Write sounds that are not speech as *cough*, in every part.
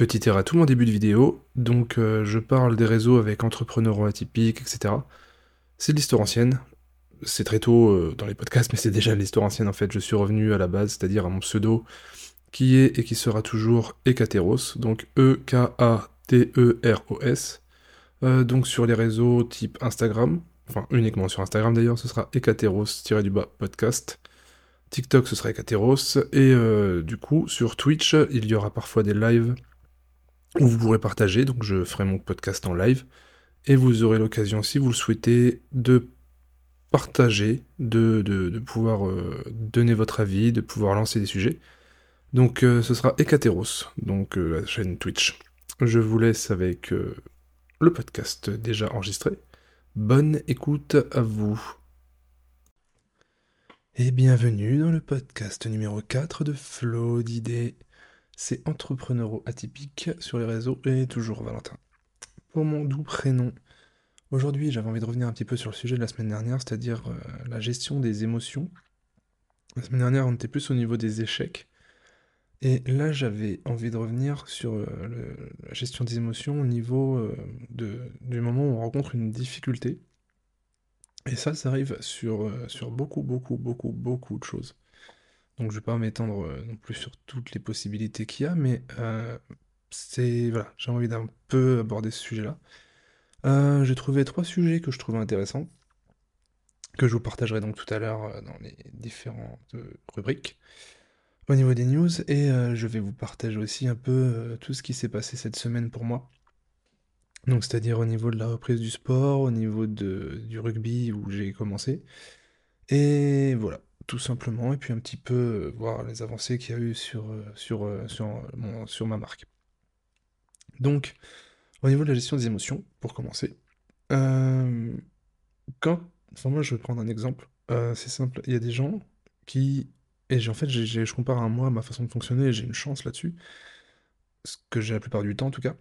Petit erratum tout mon début de vidéo, donc euh, je parle des réseaux avec entrepreneurs atypiques, etc. C'est de l'histoire ancienne, c'est très tôt euh, dans les podcasts, *laughs* mais c'est déjà l'histoire ancienne en fait. Je suis revenu à la base, c'est-à-dire à mon pseudo, qui est et qui sera toujours Ekateros, donc E-K-A-T-E-R-O-S. Euh, donc sur les réseaux type Instagram, enfin uniquement sur Instagram d'ailleurs, ce sera Ekateros-du-bas podcast. TikTok ce sera Ekateros, et du coup sur Twitch il y aura parfois des lives où vous pourrez partager, donc je ferai mon podcast en live, et vous aurez l'occasion, si vous le souhaitez, de partager, de, pouvoir euh, donner votre avis, de pouvoir lancer des sujets. Donc euh, ce sera Ekateros, donc euh, la chaîne Twitch. Je vous laisse avec le podcast déjà enregistré. Bonne écoute à vous. Et bienvenue dans le podcast numéro 4 de Flow d'idées c'est Entrepreneuro Atypique sur les réseaux et toujours Valentin. Pour mon doux prénom, aujourd'hui j'avais envie de revenir un petit peu sur le sujet de la semaine dernière, c'est-à-dire euh, la gestion des émotions. La semaine dernière on était plus au niveau des échecs. Et là j'avais envie de revenir sur euh, la gestion des émotions au niveau euh, du moment où on rencontre une difficulté. Et ça, ça arrive sur, sur beaucoup, beaucoup, beaucoup, beaucoup de choses. Donc je vais pas m'étendre euh, non plus sur toutes les possibilités qu'il y a, mais euh, voilà, j'ai envie d'un peu aborder ce sujet-là. Euh, j'ai trouvé trois sujets que je trouvais intéressants, que je vous partagerai donc tout à l'heure dans les différentes rubriques au niveau des news, et je vais vous partager aussi un peu tout ce qui s'est passé cette semaine pour moi. Donc c'est-à-dire au niveau de la reprise du sport, au niveau de, du rugby où j'ai commencé. Et voilà, tout simplement, et puis un petit peu euh, voir les avancées qu'il y a eu sur, euh, sur, euh, sur, sur ma marque. Donc, au niveau de la gestion des émotions, pour commencer, quand, enfin moi je vais prendre un exemple, c'est simple, il y a des gens qui, et en fait je compare à moi ma façon de fonctionner, j'ai une chance là-dessus, ce que j'ai la plupart du temps en tout cas,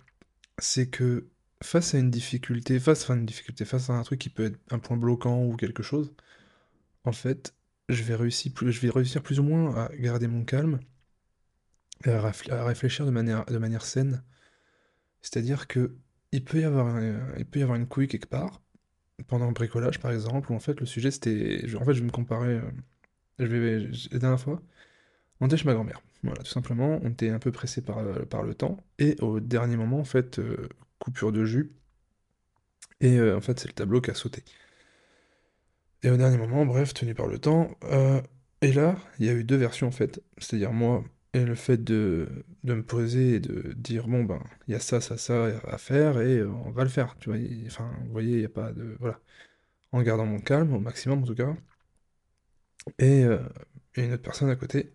c'est que face à une difficulté, face à une difficulté, face à un truc qui peut être un point bloquant ou quelque chose, en fait, je vais réussir plus, ou moins à garder mon calme et à, réfléchir de manière, saine. C'est-à-dire que il peut y avoir, une couille quelque part pendant un bricolage par exemple où en fait le sujet c'était, en fait je vais me comparer, euh, je vais la dernière fois, on était chez ma grand-mère. Voilà, tout simplement, on était un peu pressé par, euh, le temps et au dernier moment en fait euh, coupure de jus et en fait c'est le tableau qui a sauté. Et au dernier moment, bref, tenu par le temps. Euh, et là, il y a eu deux versions en fait. C'est-à-dire moi et le fait de, de, me poser et de dire bon ben il y a ça, ça, ça à faire et euh, on va le faire. Tu vois, enfin, vous voyez, il n'y a pas de. Voilà. En gardant mon calme au maximum en tout cas. Et, euh, une autre personne à côté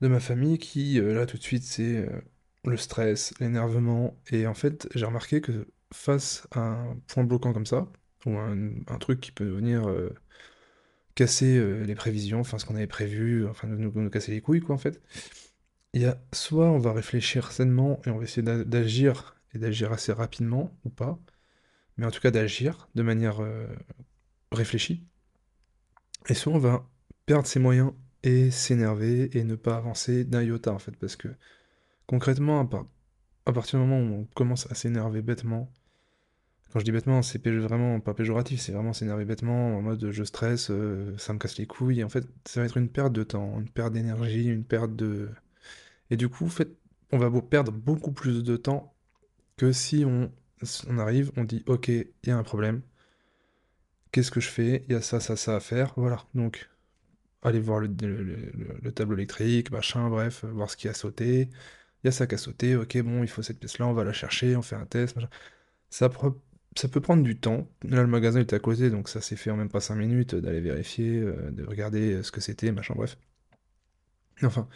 de ma famille qui, là tout de suite, c'est le stress, l'énervement. Et en fait, j'ai remarqué que face à un point bloquant comme ça, ou un, truc qui peut venir casser euh, les prévisions, enfin ce qu'on avait prévu, enfin nous, nous, casser les couilles quoi en fait. Il y a soit on va réfléchir sainement et on va essayer d'agir et d'agir assez rapidement ou pas, mais en tout cas d'agir de manière euh, réfléchie. Et soit on va perdre ses moyens et s'énerver et ne pas avancer d'un iota en fait, parce que concrètement, à partir du moment où on commence à s'énerver bêtement, quand je dis bêtement, c'est vraiment pas péjoratif, c'est vraiment s'énerver bêtement, en mode je stresse, euh, ça me casse les couilles. En fait, ça va être une perte de temps, une perte d'énergie, une perte de. Et du coup, on va perdre beaucoup plus de temps que si on, on arrive, on dit ok, il y a un problème. Qu'est-ce que je fais? Il y a ça, ça, ça à faire. Voilà. Donc, aller voir le, tableau électrique, machin, bref, voir ce qui a sauté. Il y a ça qui a sauté, ok, bon, il faut cette pièce-là, on va la chercher, on fait un test, machin. Ça, ça peut prendre du temps. Là, le magasin était à côté, donc ça s'est fait en même pas 5 minutes d'aller vérifier, euh, de regarder euh, ce que c'était, machin, bref. Enfin,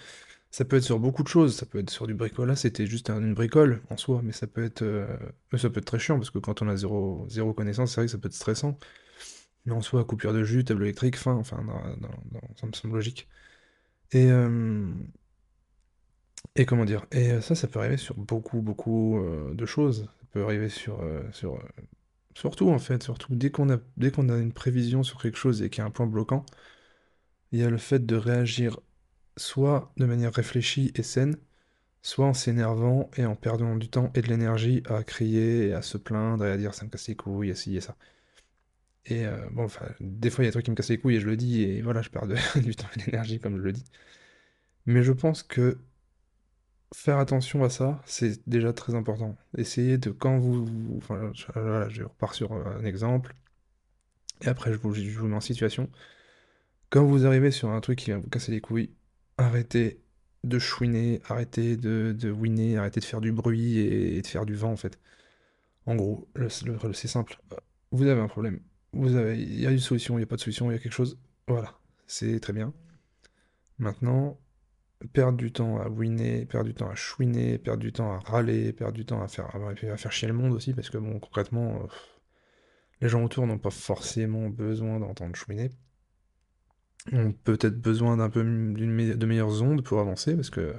ça peut être sur beaucoup de choses. Ça peut être sur du bricolage, c'était juste une bricole en soi, mais ça peut être, euh, ça peut être très chiant parce que quand on a zéro, zéro connaissance, c'est vrai que ça peut être stressant. Mais en soi, coupure de jus, tableau électrique, fin, enfin, ça me semble logique. Et, et comment dire? Et ça, ça peut arriver sur beaucoup, beaucoup de choses peut arriver sur, euh, sur euh, surtout en fait, surtout dès qu'on a, une prévision sur quelque chose et qu'il y a un point bloquant, il y a le fait de réagir soit de manière réfléchie et saine, soit en s'énervant et en perdant du temps et de l'énergie à crier et à se plaindre et à dire ça me casse les couilles, et ci et ça. Et euh, bon, enfin, des fois il y a des trucs qui me cassent les couilles et je le dis, et voilà, je perds *laughs* du temps et de l'énergie comme je le dis. Mais je pense que faire attention à ça, c'est déjà très important. Essayez de, quand vous... enfin, voilà, je repars sur un exemple, et après je vous, je vous mets en situation. Quand vous arrivez sur un truc qui va vous casser les couilles, arrêtez de chouiner, arrêtez de, de whiner, arrêtez de faire du bruit et, de faire du vent en fait. En gros, c'est simple. Vous avez un problème. Vous avez, il y a une solution, il n'y a pas de solution, il y a quelque chose. Voilà, c'est très bien. Maintenant, perdre du temps à whiner, perdre du temps à chouiner, perdre du temps à râler, perdre du temps à faire, à faire chier le monde aussi, parce que bon, concrètement, euh, les gens autour n'ont pas forcément besoin d'entendre chouiner. ont peut-être besoin d'un peu de meilleures ondes pour avancer, parce que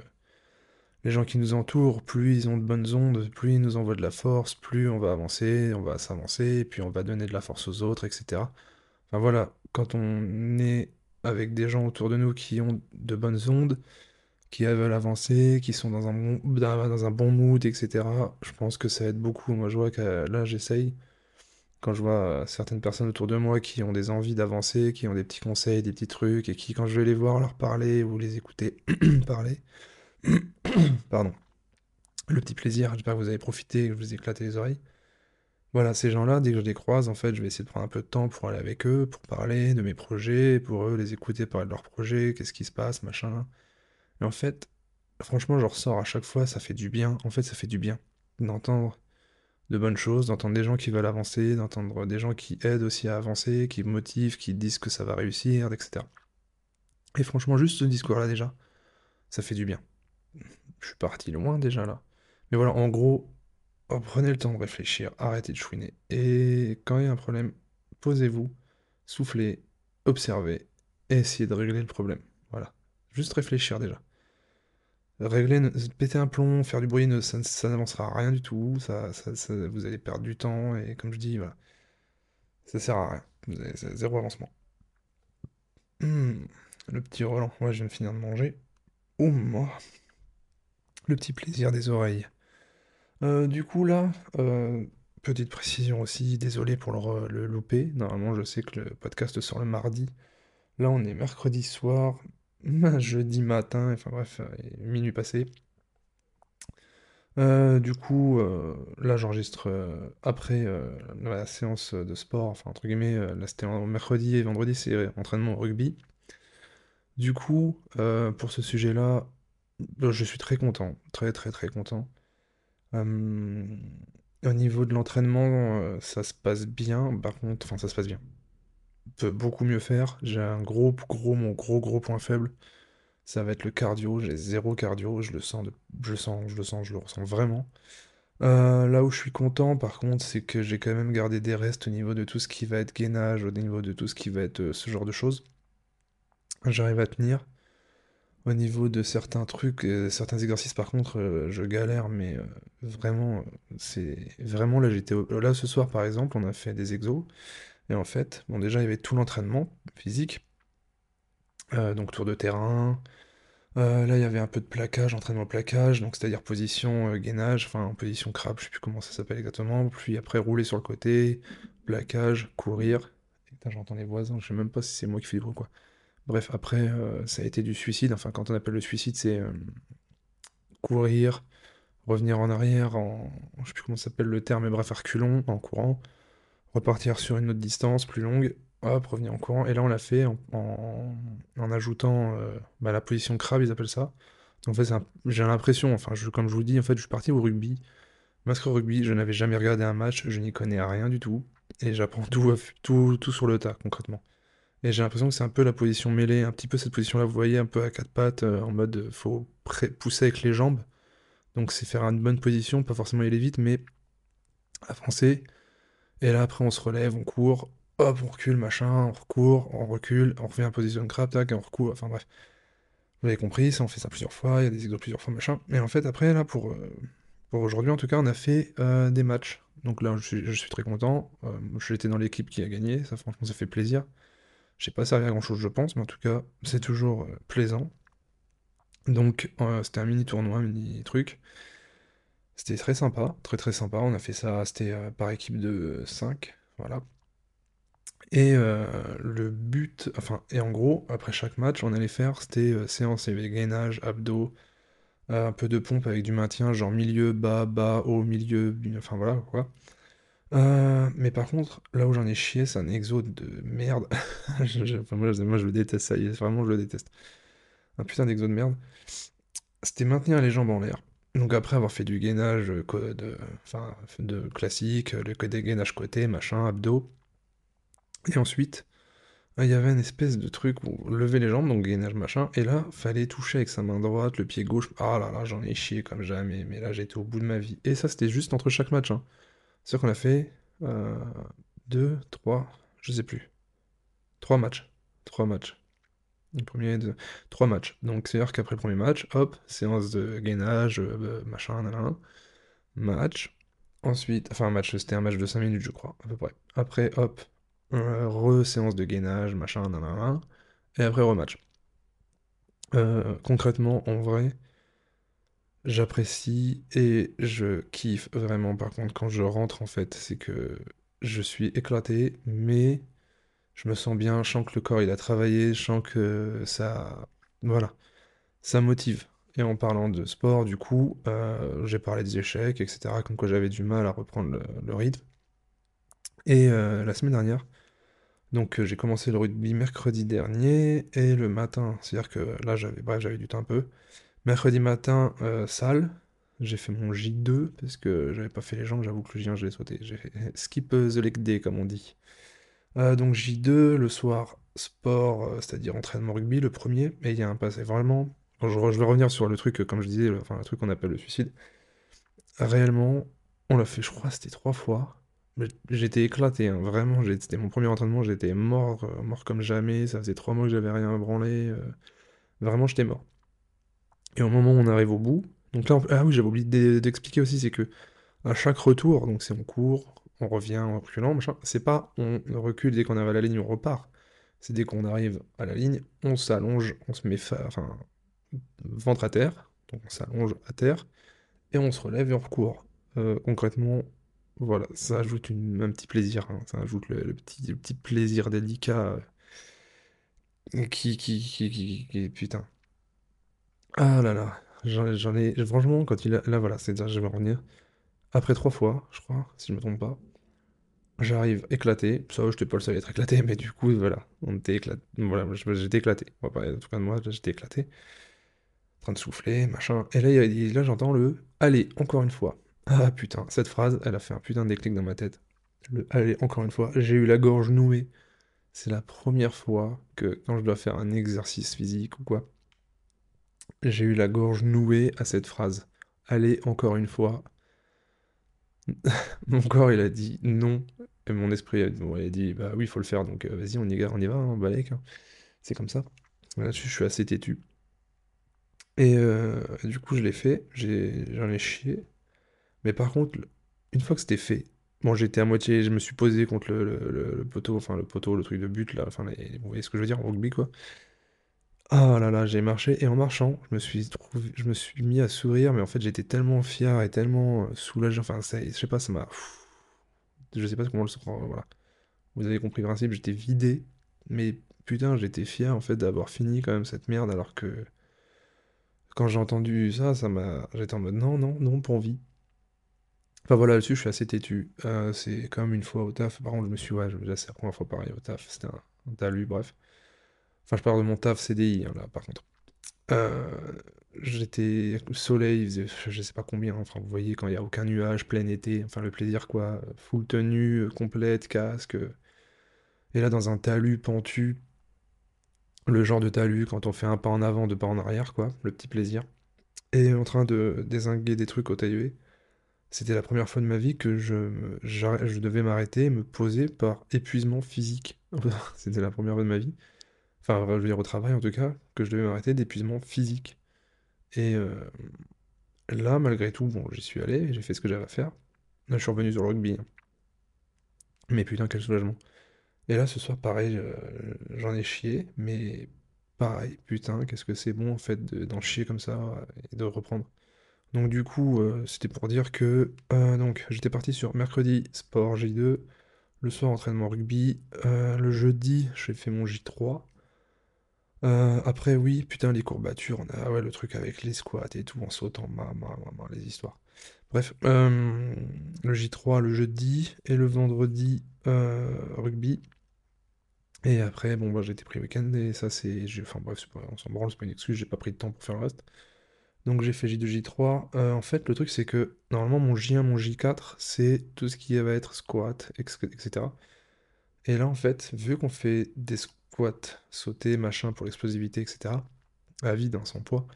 les gens qui nous entourent, plus ils ont de bonnes ondes, plus ils nous envoient de la force, plus on va avancer, on va s'avancer, puis on va donner de la force aux autres, etc. Enfin voilà, quand on est avec des gens autour de nous qui ont de bonnes ondes, qui veulent avancer, qui sont dans un bon, dans mood, etc., je pense que ça aide beaucoup. Moi, je vois que là, j'essaye quand je vois certaines personnes autour de moi qui ont des envies d'avancer, qui ont des petits conseils, des petits trucs, et qui, quand je vais les voir leur parler ou les écouter *coughs* parler, *coughs* pardon, le petit plaisir, j'espère que vous avez profité, que vous ai éclaté les oreilles. Voilà, ces gens-là, dès que je les croise, en fait, je vais essayer de prendre un peu de temps pour aller avec eux, pour parler de mes projets, pour eux les écouter parler de leurs projets, qu'est-ce qui se passe, machin. Et en fait, franchement, je ressors à chaque fois, ça fait du bien. En fait, ça fait du bien d'entendre de bonnes choses, d'entendre des gens qui veulent avancer, d'entendre des gens qui aident aussi à avancer, qui motivent, qui disent que ça va réussir, etc. Et franchement, juste ce discours-là déjà, ça fait du bien. Je suis parti loin déjà là. Mais voilà, en gros, prenez le temps de réfléchir, arrêtez de chouiner. Et quand il y a un problème, posez-vous, soufflez, observez, et essayez de régler le problème. Voilà. Juste réfléchir déjà. Régler, péter un plomb, faire du bruit, ça, n'avancera rien du tout. Ça, vous allez perdre du temps et comme je dis, voilà, ça sert à rien. Zéro avancement. Hmm, le petit Roland, moi je viens de finir de manger. Oh, moi, le petit plaisir des oreilles. Euh, du coup là, euh, petite précision aussi, désolé pour le, le louper. Normalement, je sais que le podcast sort le mardi. Là, on est mercredi soir, jeudi matin, enfin bref, euh, minuit passé. Euh, du coup, euh, là j'enregistre après la séance de sport, enfin entre guillemets, là c'était mercredi et vendredi, c'est entraînement au rugby. Du coup, pour ce sujet-là, je suis très content, très très très content. Au niveau de l'entraînement, ça se passe bien, par contre, enfin ça se passe bien. Peut beaucoup mieux faire. J'ai un gros, gros, mon gros, gros point faible, ça va être le cardio. J'ai zéro cardio, je le sens, de- je le sens, je le sens, je le ressens vraiment. Euh, là où je suis content, par contre, c'est que j'ai quand même gardé des restes au niveau de tout ce qui va être gainage, au niveau de tout ce qui va être euh, ce genre de choses. J'arrive à tenir. Au niveau de certains trucs, euh, certains exercices, par contre, je galère, mais vraiment, c'est vraiment là, j'étais là ce soir, par exemple, on a fait des exos, et en fait, bon, déjà, il y avait tout l'entraînement physique, euh, donc tour de terrain. Euh, là, il y avait un peu de plaquage, entraînement plaquage, donc c'est-à-dire position euh, gainage, enfin position crabe, je sais plus comment ça s'appelle exactement. Puis après, rouler sur le côté, plaquage, courir. J'entends les voisins, je sais même pas si c'est moi qui fais du bruit, quoi. Bref, après, ça a été du suicide. Enfin, quand on appelle le suicide, c'est courir, revenir en arrière, en... je sais plus comment s'appelle le terme, mais bref, à reculons, en courant, repartir sur une autre distance plus longue, hop, revenir en courant. Et là, on l'a fait en, ajoutant euh, bah, la position crabe, ils appellent ça. En fait, j'ai l'impression, enfin, comme je vous dis, en fait, je suis parti au rugby. Masque rugby, je n'avais jamais regardé un match, je n'y connais rien du tout. Et j'apprends tout, tout, tout sur le tas, concrètement. Et j'ai l'impression que c'est un peu la position mêlée, un petit peu cette position-là, vous voyez, un peu à quatre pattes, euh, en mode euh, faut pousser avec les jambes. Donc c'est faire une bonne position, pas forcément aller vite, mais avancer. Et là, après, on se relève, on court, hop, on recule, machin, on recourt, on recule, on revient en position crabe, tac, on recourt. Enfin bref, vous avez compris, ça, on fait ça plusieurs fois, il y a des exos plusieurs fois, machin. Et en fait, après, là, pour, euh, pour aujourd'hui, en tout cas, on a fait euh, des matchs. Donc là, je suis, très content. Euh, j'étais dans l'équipe qui a gagné, ça, franchement, ça fait plaisir. J'ai pas servi à grand chose, je pense, mais en tout cas, c'est toujours plaisant. Donc, c'était un mini tournoi, un mini truc. C'était très sympa, très très sympa. On a fait ça, c'était euh, par équipe de 5, voilà. Et euh, le but, enfin, et en gros, après chaque match, on allait faire, c'était euh, séance, avait gainage, abdos, euh, un peu de pompe avec du maintien, genre milieu, bas, bas, haut, milieu, enfin voilà quoi. Euh, mais par contre, là où j'en ai chié, c'est un exo de merde. *laughs* Moi, je le déteste, ça y est, vraiment, je le déteste. Un putain d'exo de merde. C'était maintenir les jambes en l'air. Donc après avoir fait du gainage euh, de, classique, euh, le côté gainage côté, machin, abdos. Et ensuite, euh, il y avait une espèce de truc où lever les jambes, donc gainage machin, et là, fallait toucher avec sa main droite, le pied gauche. Ah là là, j'en ai chié comme jamais, mais là j'étais au bout de ma vie. Et ça, c'était juste entre chaque match. Hein. C'est-à-dire qu'on a fait euh, deux, trois, je sais plus. Trois matchs. Trois matchs. Le premier, deux, trois matchs. Donc c'est-à-dire qu'après le premier match, hop, séance de gainage, euh, machin, nanana, match. Ensuite, enfin match, c'était un match de 5 minutes, je crois, à peu près. Après, hop, euh, re-séance de gainage, machin, nanana. Et après, rematch. Euh, concrètement, en vrai, j'apprécie et je kiffe vraiment. Par contre, quand je rentre, en fait, c'est que je suis éclaté, mais je me sens bien. Je sens que le corps, il a travaillé. Je sens que ça... Voilà, ça motive. Et en parlant de sport, du coup, euh, j'ai parlé des échecs, etc. Comme quoi j'avais du mal à reprendre le, rythme. Et euh, la semaine dernière, donc euh, j'ai commencé le rugby mercredi dernier et le matin, c'est-à-dire que là j'avais bref, j'avais du temps un peu. Mercredi matin, salle, j'ai fait mon J2 parce que j'avais pas fait les jambes, j'avoue que le J1 je l'ai sauté. J'ai fait skip the leg day comme on dit. Euh, donc J2, le soir, sport, euh, c'est-à-dire entraînement rugby, le premier, et il y a un passé vraiment. je, vais revenir sur le truc, euh, comme je disais, le- truc qu'on appelle le suicide. Réellement, on l'a fait, je crois, c'était trois fois. J'étais éclaté, hein, vraiment. C'était mon premier entraînement, j'étais mort, mort comme jamais. Ça faisait trois mois que j'avais rien branlé. vraiment, j'étais mort. Et au moment où on arrive au bout, donc là, ah oui, j'avais oublié d'e- d'expliquer aussi, c'est que à chaque retour, donc c'est on court, on revient en reculant, machin, c'est pas on recule dès qu'on arrive à la ligne, on repart. C'est dès qu'on arrive à la ligne, on s'allonge, on se met enfin, ventre à terre, donc on s'allonge à terre, et on se relève et on recourt. Euh, concrètement, voilà, ça ajoute un petit plaisir, hein, ça ajoute le, petit, plaisir délicat euh, qui, qui, qui, putain. Ah là là, j'en j'en ai, franchement, quand il a, là voilà, c'est-à-dire, je vais revenir. Après trois fois, je crois, si je me trompe pas, j'arrive éclaté. Ça, j'étais pas le seul à être éclaté, mais du coup, voilà, on était éclaté. Voilà, je- j'étais éclaté. En tout cas de moi, j'étais éclaté. En train de souffler, machin. Et là, là j'entends le Allez, encore une fois. Ah putain, cette phrase, elle a fait un putain de déclic dans ma tête. Le Allez, encore une fois. J'ai eu la gorge nouée. C'est la première fois que quand je dois faire un exercice physique ou quoi, j'ai eu la gorge nouée à cette phrase. Allez, encore une fois. *laughs* Mon corps, il a dit non. Et mon esprit il a dit, bah oui, il faut le faire, donc euh, vas-y, on y, va- on y va, hein, balèque, hein. C'est comme ça. Là-dessus, je suis assez têtu. Et euh, du coup, je l'ai fait, j'en ai chié. Mais par contre, une fois que c'était fait, bon, j'étais à moitié, je me suis posé contre le poteau, enfin le poteau, le truc de but, là, enfin, les- vous voyez ce que je veux dire, en rugby, quoi. Ah là là, j'ai marché, et en marchant, je me suis trouvé, je me suis mis à sourire, mais en fait, j'étais tellement fier et tellement euh, soulagé, enfin, ça, je sais pas, ça m'a... Je sais pas comment le... Voilà. Vous avez compris le principe, j'étais vidé, mais putain, j'étais fier, en fait, d'avoir fini quand même cette merde, alors que quand j'ai entendu ça, ça m'a... J'étais en mode, non, non, non, pour envie. Enfin voilà, là-dessus, je suis assez têtu. Euh, c'est comme une fois au taf. Par contre, je me suis, ouais, je- la première fois pareil au taf. C'était un, un talus, bref. Enfin, je parle de mon taf CDI, hein, là, par contre. Euh, j'étais soleil, il faisait je sais pas combien. Enfin, vous voyez, quand il y a aucun nuage, plein été. Enfin, le plaisir, quoi. Full tenue, complète, casque. Et là, dans un talus pentu, le genre de talus, quand on fait un pas en avant, deux pas en arrière, quoi. Le petit plaisir. Et en train de dézinguer des trucs au tailleur. C'était la première fois de ma vie que je, devais m'arrêter me poser par épuisement physique. *laughs* C'était la première fois de ma vie. Enfin, je veux dire au travail en tout cas, que je devais m'arrêter d'épuisement physique. Et euh, là, malgré tout, bon, j'y suis allé, j'ai fait ce que j'avais à faire. Là, je suis revenu sur le rugby. Mais putain, quel soulagement. Et là, ce soir, pareil, euh, j'en ai chié, mais pareil, putain, qu'est-ce que c'est bon en fait de- d'en chier comme ça et de reprendre. Donc du coup, euh, c'était pour dire que euh, donc j'étais parti sur mercredi sport J2, le soir entraînement rugby, le jeudi j'ai fait mon J3. Euh, après oui, putain les courbatures, on a ah ouais le truc avec les squats et tout en sautant, ma, ma, les histoires. Bref, euh, le J3 le jeudi et le vendredi euh, rugby. Et après, bon, bah, j'ai été pris week-end et ça, c'est. Enfin, bref, pas- on s'en branle, c'est pas une excuse, j'ai pas pris de temps pour faire le reste. Donc, j'ai fait J2, J3. Euh, en fait, le truc, c'est que normalement, mon J1, mon J4, c'est tout ce qui va être squat, etc. Et là, en fait, vu qu'on fait des squats, sauter, machin, pour l'explosivité, etc., à vide, hein, sans poids,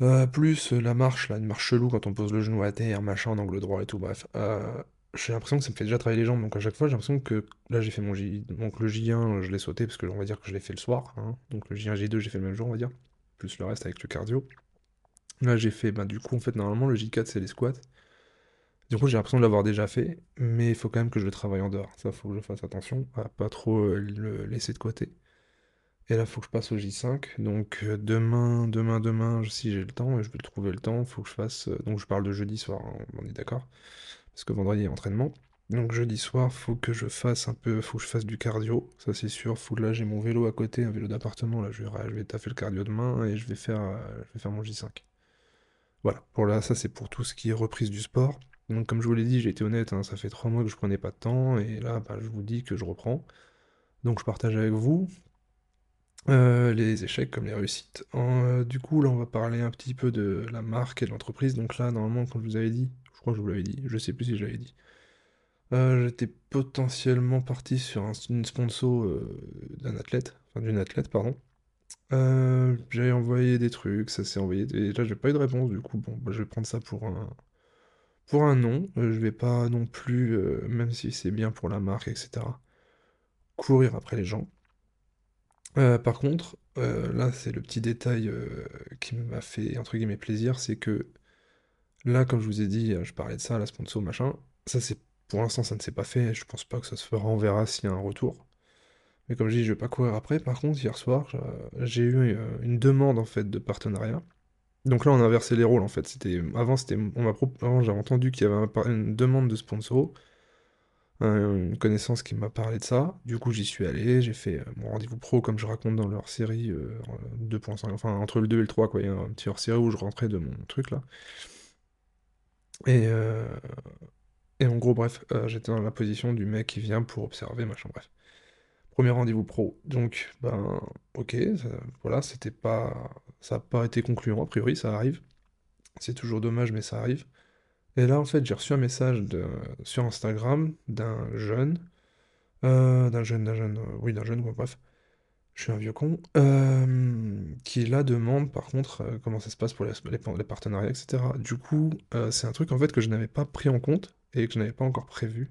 euh, plus euh, la marche, là, une marche chelou quand on pose le genou à terre, machin, en angle droit et tout, bref. euh, j'ai l'impression que ça me fait déjà travailler les jambes, donc à chaque fois, j'ai l'impression que là, j'ai fait mon J... Donc le J1, je l'ai sauté, parce que on va dire que je l'ai fait le soir, hein. Donc le J1, J2, j'ai fait le même jour, on va dire. Plus le reste avec le cardio. Là, j'ai fait, bah, du coup, en fait, normalement, le J4, c'est les squats. Du coup, j'ai l'impression de l'avoir déjà fait, mais il faut quand même que je le travaille en dehors. Ça, faut que je fasse attention à pas trop euh, le laisser de côté. Et là, faut que je passe au J5. Donc euh, demain, demain, demain, si j'ai le temps, et je vais le trouver le temps, faut que je fasse. euh, donc je parle de jeudi soir, hein, on est d'accord? Parce que vendredi, il y a entraînement. Donc jeudi soir, faut que je fasse un peu, faut que je fasse du cardio, ça c'est sûr. Faut que là j'ai mon vélo à côté, un vélo d'appartement. Là, je vais, je vais taffer le cardio demain et je vais faire, je vais faire mon J5. Voilà. Pour là, ça c'est pour tout ce qui est reprise du sport. Donc comme je vous l'ai dit, j'ai été honnête, hein, ça fait trois mois que je prenais pas de temps et là, bah, je vous dis que je reprends. Donc je partage avec vous. Euh, les échecs comme les réussites. Euh, du coup, là, on va parler un petit peu de la marque et de l'entreprise. Donc là, normalement, comme je vous avais dit, je crois que je vous l'avais dit, je sais plus si je l'avais dit. Euh, j'étais potentiellement parti sur un- une sponsor d'un athlète, enfin d'une athlète, pardon. J'avais envoyé des trucs, ça s'est envoyé, et là, j'ai pas eu de réponse. Du coup, bon, bah, je vais prendre ça pour un, pour un non. Euh, je vais pas non plus, euh, même si c'est bien pour la marque, etc., courir après les gens. Euh, par contre, euh, là, c'est le petit détail qui m'a fait, entre guillemets, plaisir, c'est que là, comme je vous ai dit, je parlais de ça, la sponsor, machin, ça c'est, pour l'instant, ça ne s'est pas fait, je pense pas que ça se fera, on verra s'il y a un retour. Mais comme je dis, je vais pas courir après. Par contre, hier soir, j'a- j'ai eu une demande, en fait, de partenariat. Donc là, on a inversé les rôles, en fait. Avant, c'était, avant, j'avais entendu qu'il y avait une demande de sponsor, un- une connaissance qui m'a parlé de ça. Du coup, j'y suis allé, j'ai fait euh, mon rendez-vous pro comme je raconte dans leur série euh, 2.5, enfin entre le 2 et le 3, quoi. Il y a un petit hors-série où je rentrais de mon truc là. Et, euh, en gros, bref, euh, j'étais dans la position du mec qui vient pour observer, machin, bref. Premier rendez-vous pro. Donc, ben, ok, voilà, c'était pas. Ça n'a pas été concluant, a priori, ça arrive. C'est toujours dommage, mais ça arrive. Et là, en fait, j'ai reçu un message sur Instagram d'un jeune Euh, d'un jeune, d'un jeune, euh, oui, d'un jeune, quoi, bref. Je suis un vieux con. euh, qui là demande, par contre, comment ça se passe pour les, partenariats, etc. Du coup, c'est un truc, en fait, que je n'avais pas pris en compte et que je n'avais pas encore prévu.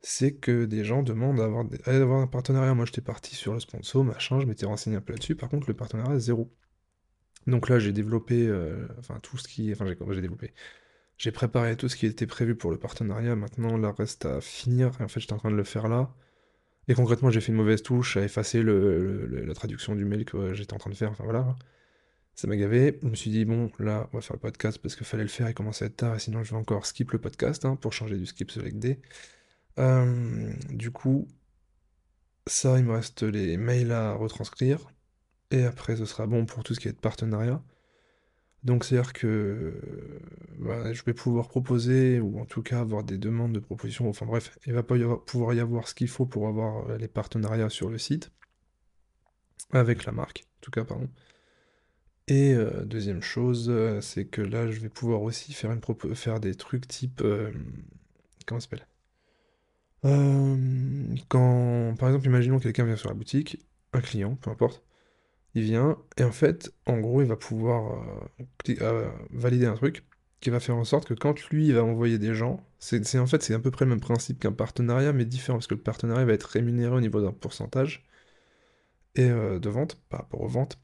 C'est que des gens demandent à avoir un partenariat. Moi, j'étais parti sur le sponsor, machin, je m'étais renseigné un peu là-dessus. Par contre, le partenariat, zéro. Donc là, j'ai développé, euh, enfin, tout ce qui... Enfin, j'ai développé. J'ai préparé tout ce qui était prévu pour le partenariat. Maintenant, là, reste à finir. En fait, j'étais en train de le faire là. Et concrètement, j'ai fait une mauvaise touche à effacer la traduction du mail que j'étais en train de faire. Enfin voilà, ça m'a gavé. Je me suis dit, bon, là, on va faire le podcast parce qu'il fallait le faire. Il commençait à être tard et sinon, je vais encore skip le podcast hein, pour changer du skip select D. Euh, du coup, ça, il me reste les mails à retranscrire. Et après, ce sera bon pour tout ce qui est de partenariat. Donc, c'est-à-dire que euh, je vais pouvoir proposer, ou en tout cas avoir des demandes de propositions. Enfin bref, il va pas y avoir- pouvoir y avoir ce qu'il faut pour avoir euh, les partenariats sur le site, avec la marque, en tout cas, pardon. Et euh, deuxième chose, c'est que là, je vais pouvoir aussi faire, une propo- faire des trucs type... comment ça s'appelle? Quand, par exemple, imaginons quelqu'un vient sur la boutique, un client, peu importe, il vient, et en fait, en gros, il va pouvoir euh, euh, valider un truc qui va faire en sorte que quand lui, il va envoyer des gens, c'est en fait, c'est à peu près le même principe qu'un partenariat, mais différent, parce que le partenariat va être rémunéré au niveau d'un pourcentage et euh, de vente par rapport aux ventes.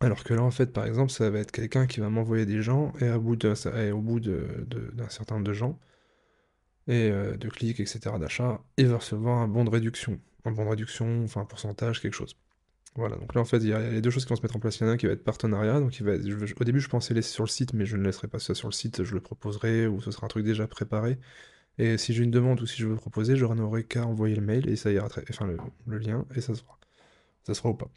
Alors que là, en fait, par exemple, ça va être quelqu'un qui va m'envoyer des gens, et, au bout bout de- d'un certain nombre de gens, et de clics, etc., d'achat, il va recevoir un bon de réduction. Un bon de réduction, enfin un pourcentage, quelque chose. Voilà, donc là en fait il y, a les deux choses qui vont se mettre en place. Il y en a un qui va être partenariat, donc il va au début je pensais laisser sur le site, mais je ne laisserai pas ça sur le site, je le proposerai ou ce sera un truc déjà préparé. Et si j'ai une demande ou si je veux proposer, je n'aurai qu'à envoyer le mail et ça ira très, enfin le, lien et ça se fera. Ça se fera ou pas.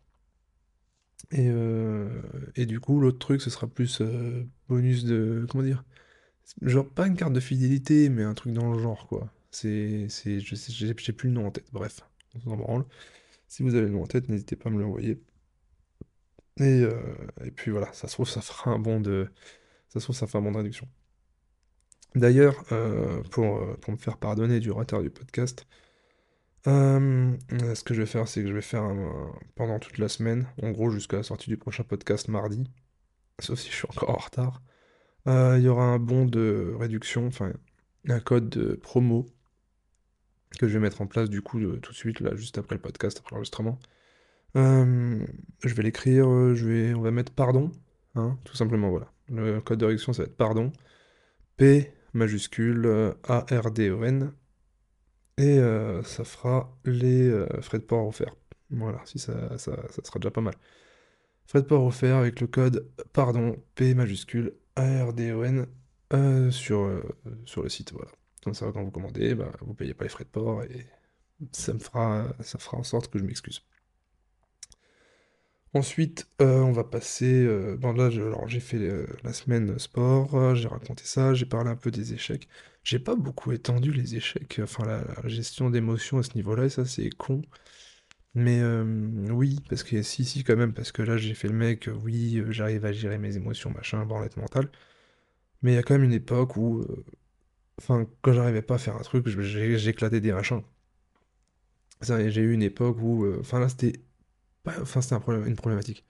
Et, euh, du coup l'autre truc ce sera plus euh, bonus de comment dire, genre pas une carte de fidélité mais un truc dans le genre quoi. C'est, c'est, je j'ai plus le nom en tête. Bref, on s'en branle. Si vous avez le nom en tête, n'hésitez pas à me l'envoyer. Et, euh, et, puis voilà, ça se trouve, ça fera un bon de. Ça ça fera un bon de réduction. D'ailleurs, euh, pour, euh, pour, me faire pardonner du retard du podcast, ce que je vais faire, c'est que je vais faire pendant toute la semaine, en gros jusqu'à la sortie du prochain podcast mardi, sauf si je suis encore en retard, il y aura un bon de réduction, enfin un code de promo que je vais mettre en place du coup tout de suite, là, juste après le podcast, après l'enregistrement. Euh, je vais l'écrire, euh, je vais, on va mettre pardon, hein, tout simplement, voilà. Le code de réduction, ça va être pardon, P majuscule, euh, A-R-D-O-N, et ça fera les frais de port offerts. Voilà, si ça, ça, sera déjà pas mal. Frais de port offerts avec le code pardon, P majuscule, A-R-D-O-N, sur, sur le site, voilà. Comme ça, quand vous commandez, bah, vous payez pas les frais de port et ça me fera, ça fera en sorte que je m'excuse. Ensuite, euh, on va passer. Euh, bon, là, j'ai fait euh, la semaine sport, j'ai raconté ça, j'ai parlé un peu des échecs. J'ai pas beaucoup étendu les échecs, enfin la, gestion d'émotions à ce niveau-là, et ça, c'est con. Mais oui, parce que si, si, quand même, parce que là, j'ai fait le mec, oui, j'arrive à gérer mes émotions, machin, branlette mentale. Mais il y a quand même une époque où Enfin, quand j'arrivais pas à faire un truc, j'éclatais des machins. J'ai eu une époque où. Euh, enfin, là, c'était. Enfin, c'était une problématique.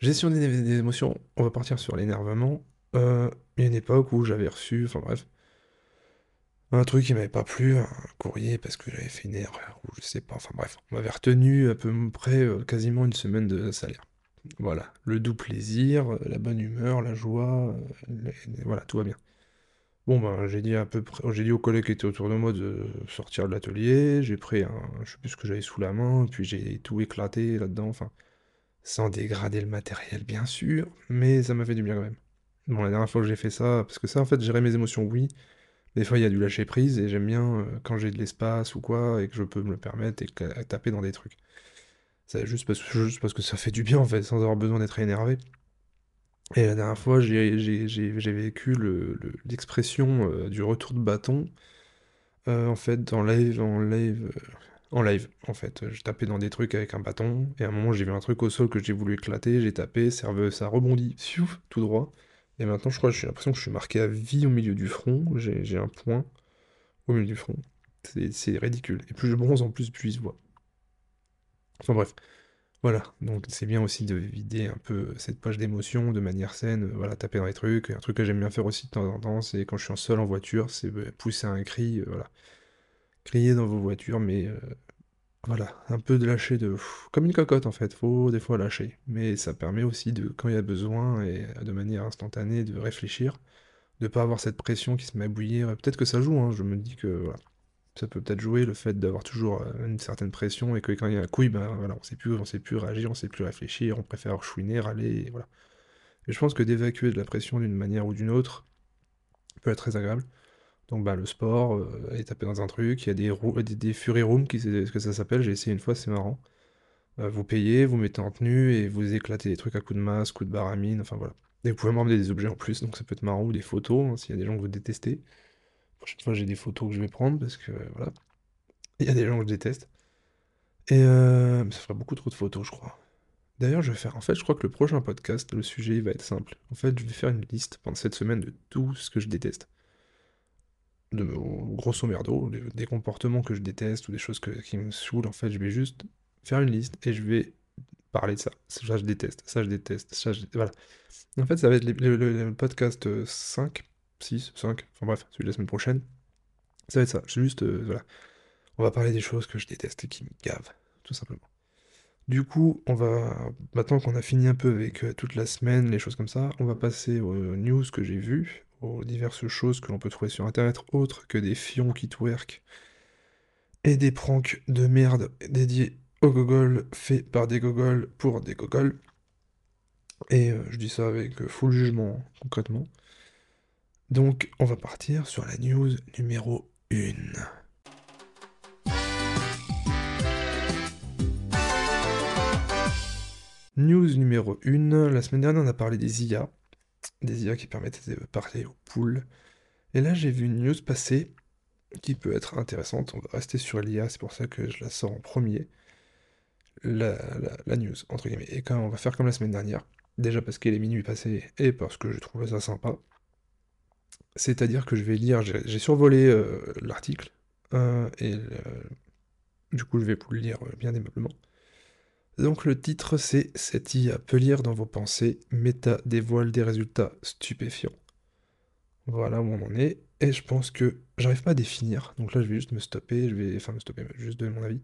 Gestion des, émotions, on va partir sur l'énervement. Euh, il y a une époque où j'avais reçu, enfin bref, un truc qui m'avait pas plu, un courrier parce que j'avais fait une erreur, ou je sais pas, enfin bref, on m'avait retenu à peu près euh, quasiment une semaine de salaire. Voilà, le doux plaisir, la bonne humeur, la joie, voilà, tout va bien. Bon, ben, j'ai dit à peu près, j'ai dit aux collègues qui étaient autour de moi de sortir de l'atelier. J'ai pris un, je sais plus ce que j'avais sous la main, puis j'ai tout éclaté là-dedans. Enfin, sans dégrader le matériel, bien sûr, mais ça m'a fait du bien quand même. Bon, la dernière fois que j'ai fait ça, parce que ça, en fait, gérer mes émotions, oui. Des fois, il y a du lâcher prise et j'aime bien euh, quand j'ai de l'espace ou quoi et que je peux me le permettre et taper dans des trucs. C'est juste parce, juste parce que ça fait du bien en fait, sans avoir besoin d'être énervé. Et la dernière fois, j'ai vécu l'expression euh, du retour de bâton, euh, en fait, en live, en live, euh, en live, en fait. Je tapais dans des trucs avec un bâton, et à un moment, j'ai vu un truc au sol que j'ai voulu éclater, j'ai tapé, ça, ça rebondit, tout droit. Et maintenant, je crois, j'ai l'impression que je suis marqué à vie au milieu du front, j'ai un point au milieu du front. C'est ridicule. Et plus je bronze, en plus, plus je vois. Enfin bref. Voilà, donc c'est bien aussi de vider un peu cette poche d'émotions de manière saine, euh, voilà, taper dans les trucs. Un truc que j'aime bien faire aussi de temps en temps, c'est quand je suis en seul en voiture, c'est euh, pousser un cri, euh, voilà. Crier dans vos voitures, mais voilà, un peu de lâcher de... comme une cocotte en fait, faut des fois lâcher. Mais ça permet aussi de, quand il y a besoin, et de manière instantanée, de réfléchir, de pas avoir cette pression qui se met à bouillir. Peut-être que ça joue, hein, je me dis que voilà, ça peut peut-être jouer le fait d'avoir toujours euh, une certaine pression et que quand il y a un couille, ben voilà, on sait plus, on sait plus réagir, on sait plus réfléchir, on préfère chouiner, râler, et voilà. Et je pense que d'évacuer de la pression d'une manière ou d'une autre peut être très agréable. Donc bah, le sport, euh, aller taper dans un truc, il y a des, des, des Fury Room, qui, ce que ça s'appelle, j'ai essayé une fois, c'est marrant. Euh, vous payez, vous mettez en tenue et vous éclatez des trucs à coups de masse, coups de baramine, enfin voilà. Et vous pouvez m'emmener des objets en plus, donc ça peut être marrant, ou des photos, hein, s'il y a des gens que vous détestez prochaine fois, j'ai des photos que je vais prendre parce que voilà. Il y a des gens que je déteste. Et euh, ça ferait beaucoup trop de photos, je crois. D'ailleurs, je vais faire. En fait, je crois que le prochain podcast, le sujet va être simple. En fait, je vais faire une liste pendant cette semaine de tout ce que je déteste. De, grosso merdo, des comportements que je déteste ou des choses qui me saoulent. En fait, je vais juste faire une liste et je vais parler de ça. Ça, je déteste. Ça, je déteste. Ça, je... Voilà. En fait, ça va être le podcast 5 6, 5, enfin bref, celui de la semaine prochaine. Ça va être ça. Juste, euh, voilà. On va parler des choses que je déteste et qui me gavent, tout simplement. Du coup, on va, maintenant qu'on a fini un peu avec euh, toute la semaine, les choses comme ça, on va passer aux news que j'ai vues, aux diverses choses que l'on peut trouver sur internet, autres que des fions qui twerk et des pranks de merde dédiés au gogol, fait par des gogols pour des gogols. Et euh, je dis ça avec full jugement, concrètement. Donc, on va partir sur la news numéro 1. News numéro 1. La semaine dernière, on a parlé des IA. Des IA qui permettent de parler aux poules. Et là, j'ai vu une news passer qui peut être intéressante. On va rester sur l'IA, c'est pour ça que je la sors en premier. La, news, entre guillemets. Et quand on va faire comme la semaine dernière, déjà parce qu'elle est minuit passé et parce que je trouvais ça sympa. C'est-à-dire que je vais lire, j'ai survolé euh, l'article, euh, et du coup je vais vous le lire euh, bien aimablement. Donc le titre c'est Cette IA peut lire dans vos pensées, Meta dévoile des résultats stupéfiants. Voilà où on en est. Et je pense que j'arrive pas à définir. Donc là, je vais juste me stopper. Je vais, enfin, me stopper, juste donner mon avis.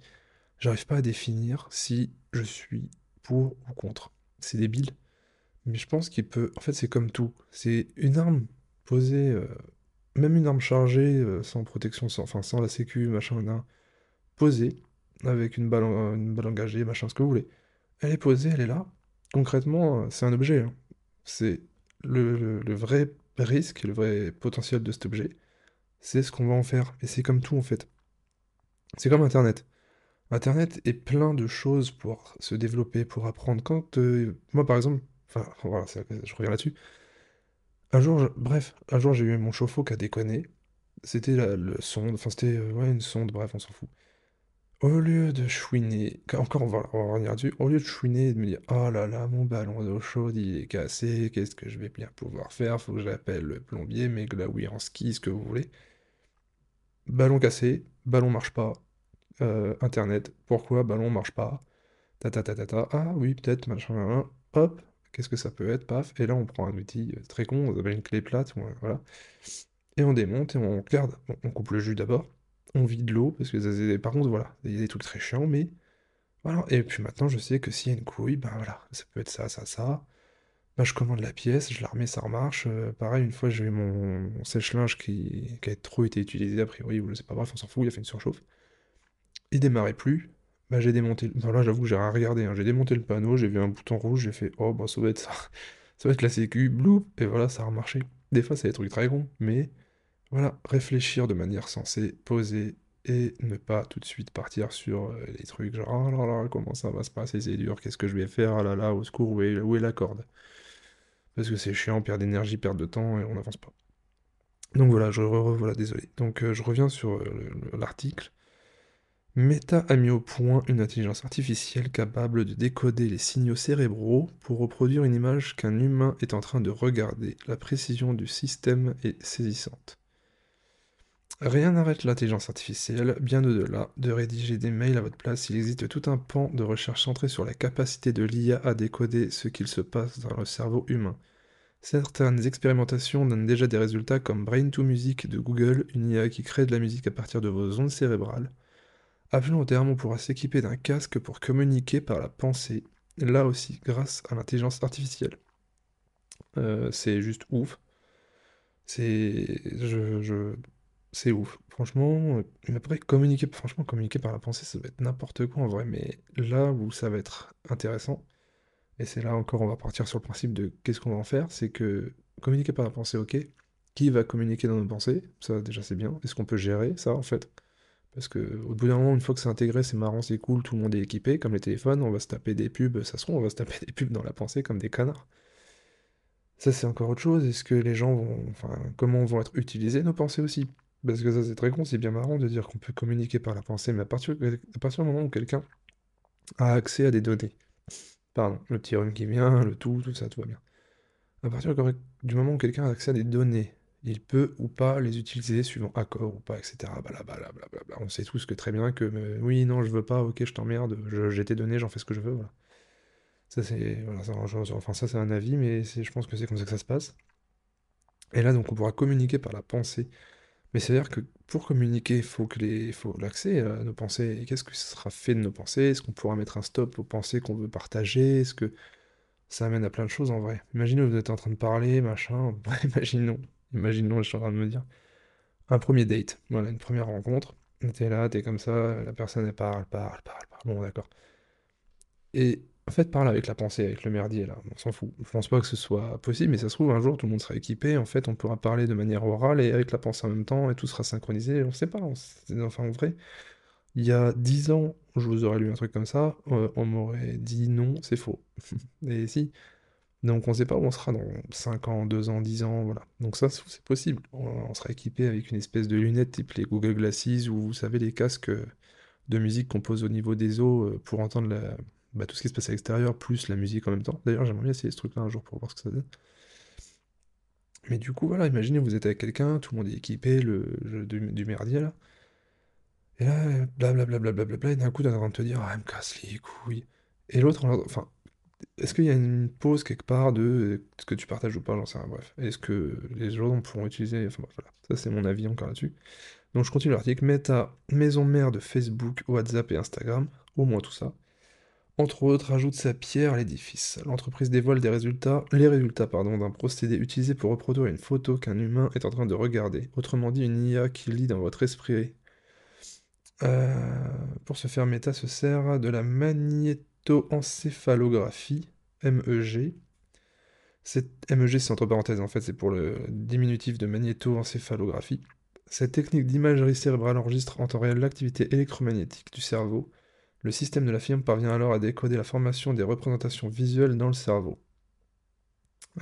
J'arrive pas à définir si je suis pour ou contre. C'est débile. Mais je pense qu'il peut. En fait, c'est comme tout. C'est une arme posée, euh, même une arme chargée, euh, sans protection, sans, enfin, sans la sécu, machin, posée, avec une balle, une balle engagée, machin, ce que vous voulez. Elle est posée, elle est là. Concrètement, euh, c'est un objet. Hein. C'est le, vrai risque, le vrai potentiel de cet objet, c'est ce qu'on va en faire. Et c'est comme tout en fait. C'est comme Internet. Internet est plein de choses pour se développer, pour apprendre. Quand moi par exemple, enfin voilà, je reviens là-dessus. Un jour, bref, un jour j'ai eu mon chauffe-eau qui a déconné. C'était le sonde, enfin c'était euh, ouais, une sonde, bref, on s'en fout. Au lieu de chouiner, encore on va, revenir dessus, au lieu de chouiner et de me dire Oh là là, mon ballon d'eau chaude il est cassé, qu'est-ce que je vais bien pouvoir faire? Faut que j'appelle le plombier, mais oui en ski, ce que vous voulez. Ballon cassé, ballon marche pas, euh, internet, pourquoi ballon marche pas? Ta ta ta, ah oui, peut-être, machin, hop, qu'est-ce que ça peut être, paf, et là on prend un outil euh, très con, on appelle une clé plate, voilà, et on démonte et on regarde, on coupe le jus d'abord on vide l'eau, parce que par contre, voilà, il y a des trucs très chiants, mais voilà. Et puis maintenant, je sais que s'il y a une couille, ben voilà, ça peut être ça, ça, ça. Ben, je commande la pièce, je la remets, ça remarche. Euh, pareil, une fois, j'ai eu mon, sèche-linge qui, qui, a trop été utilisé, a priori, ou je sais pas, bref, on s'en fout, il a fait une surchauffe. Il démarrait plus. Ben, j'ai démonté. Là, j'avoue, j'ai rien regardé. Hein. J'ai démonté le panneau, j'ai vu un bouton rouge, j'ai fait Oh, bah, ça va être ça. ça va être la sécu, bloup, et voilà, ça a remarché. Des fois, c'est des trucs très gros, mais voilà, réfléchir de manière sensée, poser et ne pas tout de suite partir sur euh, les trucs genre oh là là, comment ça va se passer, c'est dur, qu'est-ce que je vais faire, ah là là, au secours, où est, la corde? Parce que c'est chiant, perte d'énergie, perte de temps et on n'avance pas. Donc voilà, je voilà, désolé. Donc euh, je reviens sur euh, l'article. Meta a mis au point une intelligence artificielle capable de décoder les signaux cérébraux pour reproduire une image qu'un humain est en train de regarder. La précision du système est saisissante. Rien n'arrête l'intelligence artificielle, bien au-delà de rédiger des mails à votre place, il existe tout un pan de recherche centré sur la capacité de l'IA à décoder ce qu'il se passe dans le cerveau humain. Certaines expérimentations donnent déjà des résultats comme Brain 2 Music de Google, une IA qui crée de la musique à partir de vos ondes cérébrales. Plus long terme, on pourra s'équiper d'un casque pour communiquer par la pensée, là aussi grâce à l'intelligence artificielle. Euh, c'est juste ouf. C'est... c'est ouf. Franchement, euh, après, communiquer, franchement, communiquer par la pensée, ça va être n'importe quoi en vrai, mais là où ça va être intéressant, et c'est là encore, on va partir sur le principe de qu'est-ce qu'on va en faire, c'est que communiquer par la pensée, ok, qui va communiquer dans nos pensées? Ça, déjà, c'est bien. Est-ce qu'on peut gérer ça, en fait? Parce que au bout d'un moment, une fois que c'est intégré, c'est marrant, c'est cool, tout le monde est équipé, comme les téléphones, on va se taper des pubs, ça se trouve, on va se taper *laughs* des pubs dans la pensée comme des canards. Ça, c'est encore autre chose. Est-ce que les gens vont. Enfin, comment vont être utilisées nos pensées aussi? Parce que ça, c'est très con, c'est bien marrant de dire qu'on peut communiquer par la pensée, mais à partir, à partir du moment où quelqu'un a accès à des données, pardon, le petit rhume qui vient, le tout, tout ça, tout va bien. À partir du moment où quelqu'un a accès à des données, il peut ou pas les utiliser suivant accord ou pas, etc. Blablabla. On sait tous que très bien que oui, non, je veux pas, ok, je t'emmerde, j'ai tes données, j'en fais ce que je veux, voilà. Ça, c'est voilà, enfin, ça, c'est un avis, mais je pense que c'est comme ça que ça se passe. Et là, donc, on pourra communiquer par la pensée mais c'est-à-dire que pour communiquer, il faut l'accès à nos pensées. Qu'est-ce que sera fait de nos pensées? Est-ce qu'on pourra mettre un stop aux pensées qu'on veut partager? Est-ce que ça amène à plein de choses en vrai? Imaginez, vous êtes en train de parler, machin. *laughs* imaginons, imaginons, je suis en train de me dire. Un premier date, voilà, une première rencontre. T'es là, t'es comme ça, la personne elle parle, parle, parle, parle. Bon, d'accord. Et en fait, parle avec la pensée, avec le merdier là, on s'en fout. Je pense pas que ce soit possible, mais ça se trouve un jour tout le monde sera équipé, en fait on pourra parler de manière orale et avec la pensée en même temps, et tout sera synchronisé, on sait pas, enfin en vrai, il y a 10 ans, je vous aurais lu un truc comme ça, euh, on m'aurait dit non, c'est faux. *laughs* Et si, donc on sait pas où on sera dans 5 ans, 2 ans, 10 ans, voilà. Donc ça, c'est possible. On, sera équipé avec une espèce de lunettes type les Google Glasses ou vous savez les casques euh, de musique qu'on pose au niveau des os euh, pour entendre bah, tout ce qui se passe à l'extérieur plus la musique en même temps. D'ailleurs, j'aimerais bien essayer ce truc-là un jour pour voir ce que ça donne. Mais du coup, voilà, imaginez vous êtes avec quelqu'un, tout le monde est équipé, le jeu du, merdier là. Et là, blablabla, et d'un coup, t'es en train de te dire, ah, elle me casse les couilles. Et l'autre, enfin, est-ce qu'il y a une pause quelque part de ce que tu partages ou pas, j'en sais rien, bref. Est-ce que les gens pourront utiliser, enfin bref, voilà. Ça, c'est mon avis encore là-dessus. Donc, je continue l'article. Meta, maison mère de Facebook, WhatsApp et Instagram, au moins tout ça. Entre autres, ajoute sa pierre à l'édifice. L'entreprise dévoile des résultats, les résultats pardon, d'un procédé utilisé pour reproduire une photo qu'un humain est en train de regarder. Autrement dit, une IA qui lit dans votre esprit. Euh, pour ce faire, Meta se sert de la magnétoencéphalographie, MEG. Cette MEG, c'est entre parenthèses, en fait, c'est pour le diminutif de magnétoencéphalographie. Cette technique d'imagerie cérébrale enregistre en temps réel l'activité électromagnétique du cerveau. Le système de la firme parvient alors à décoder la formation des représentations visuelles dans le cerveau.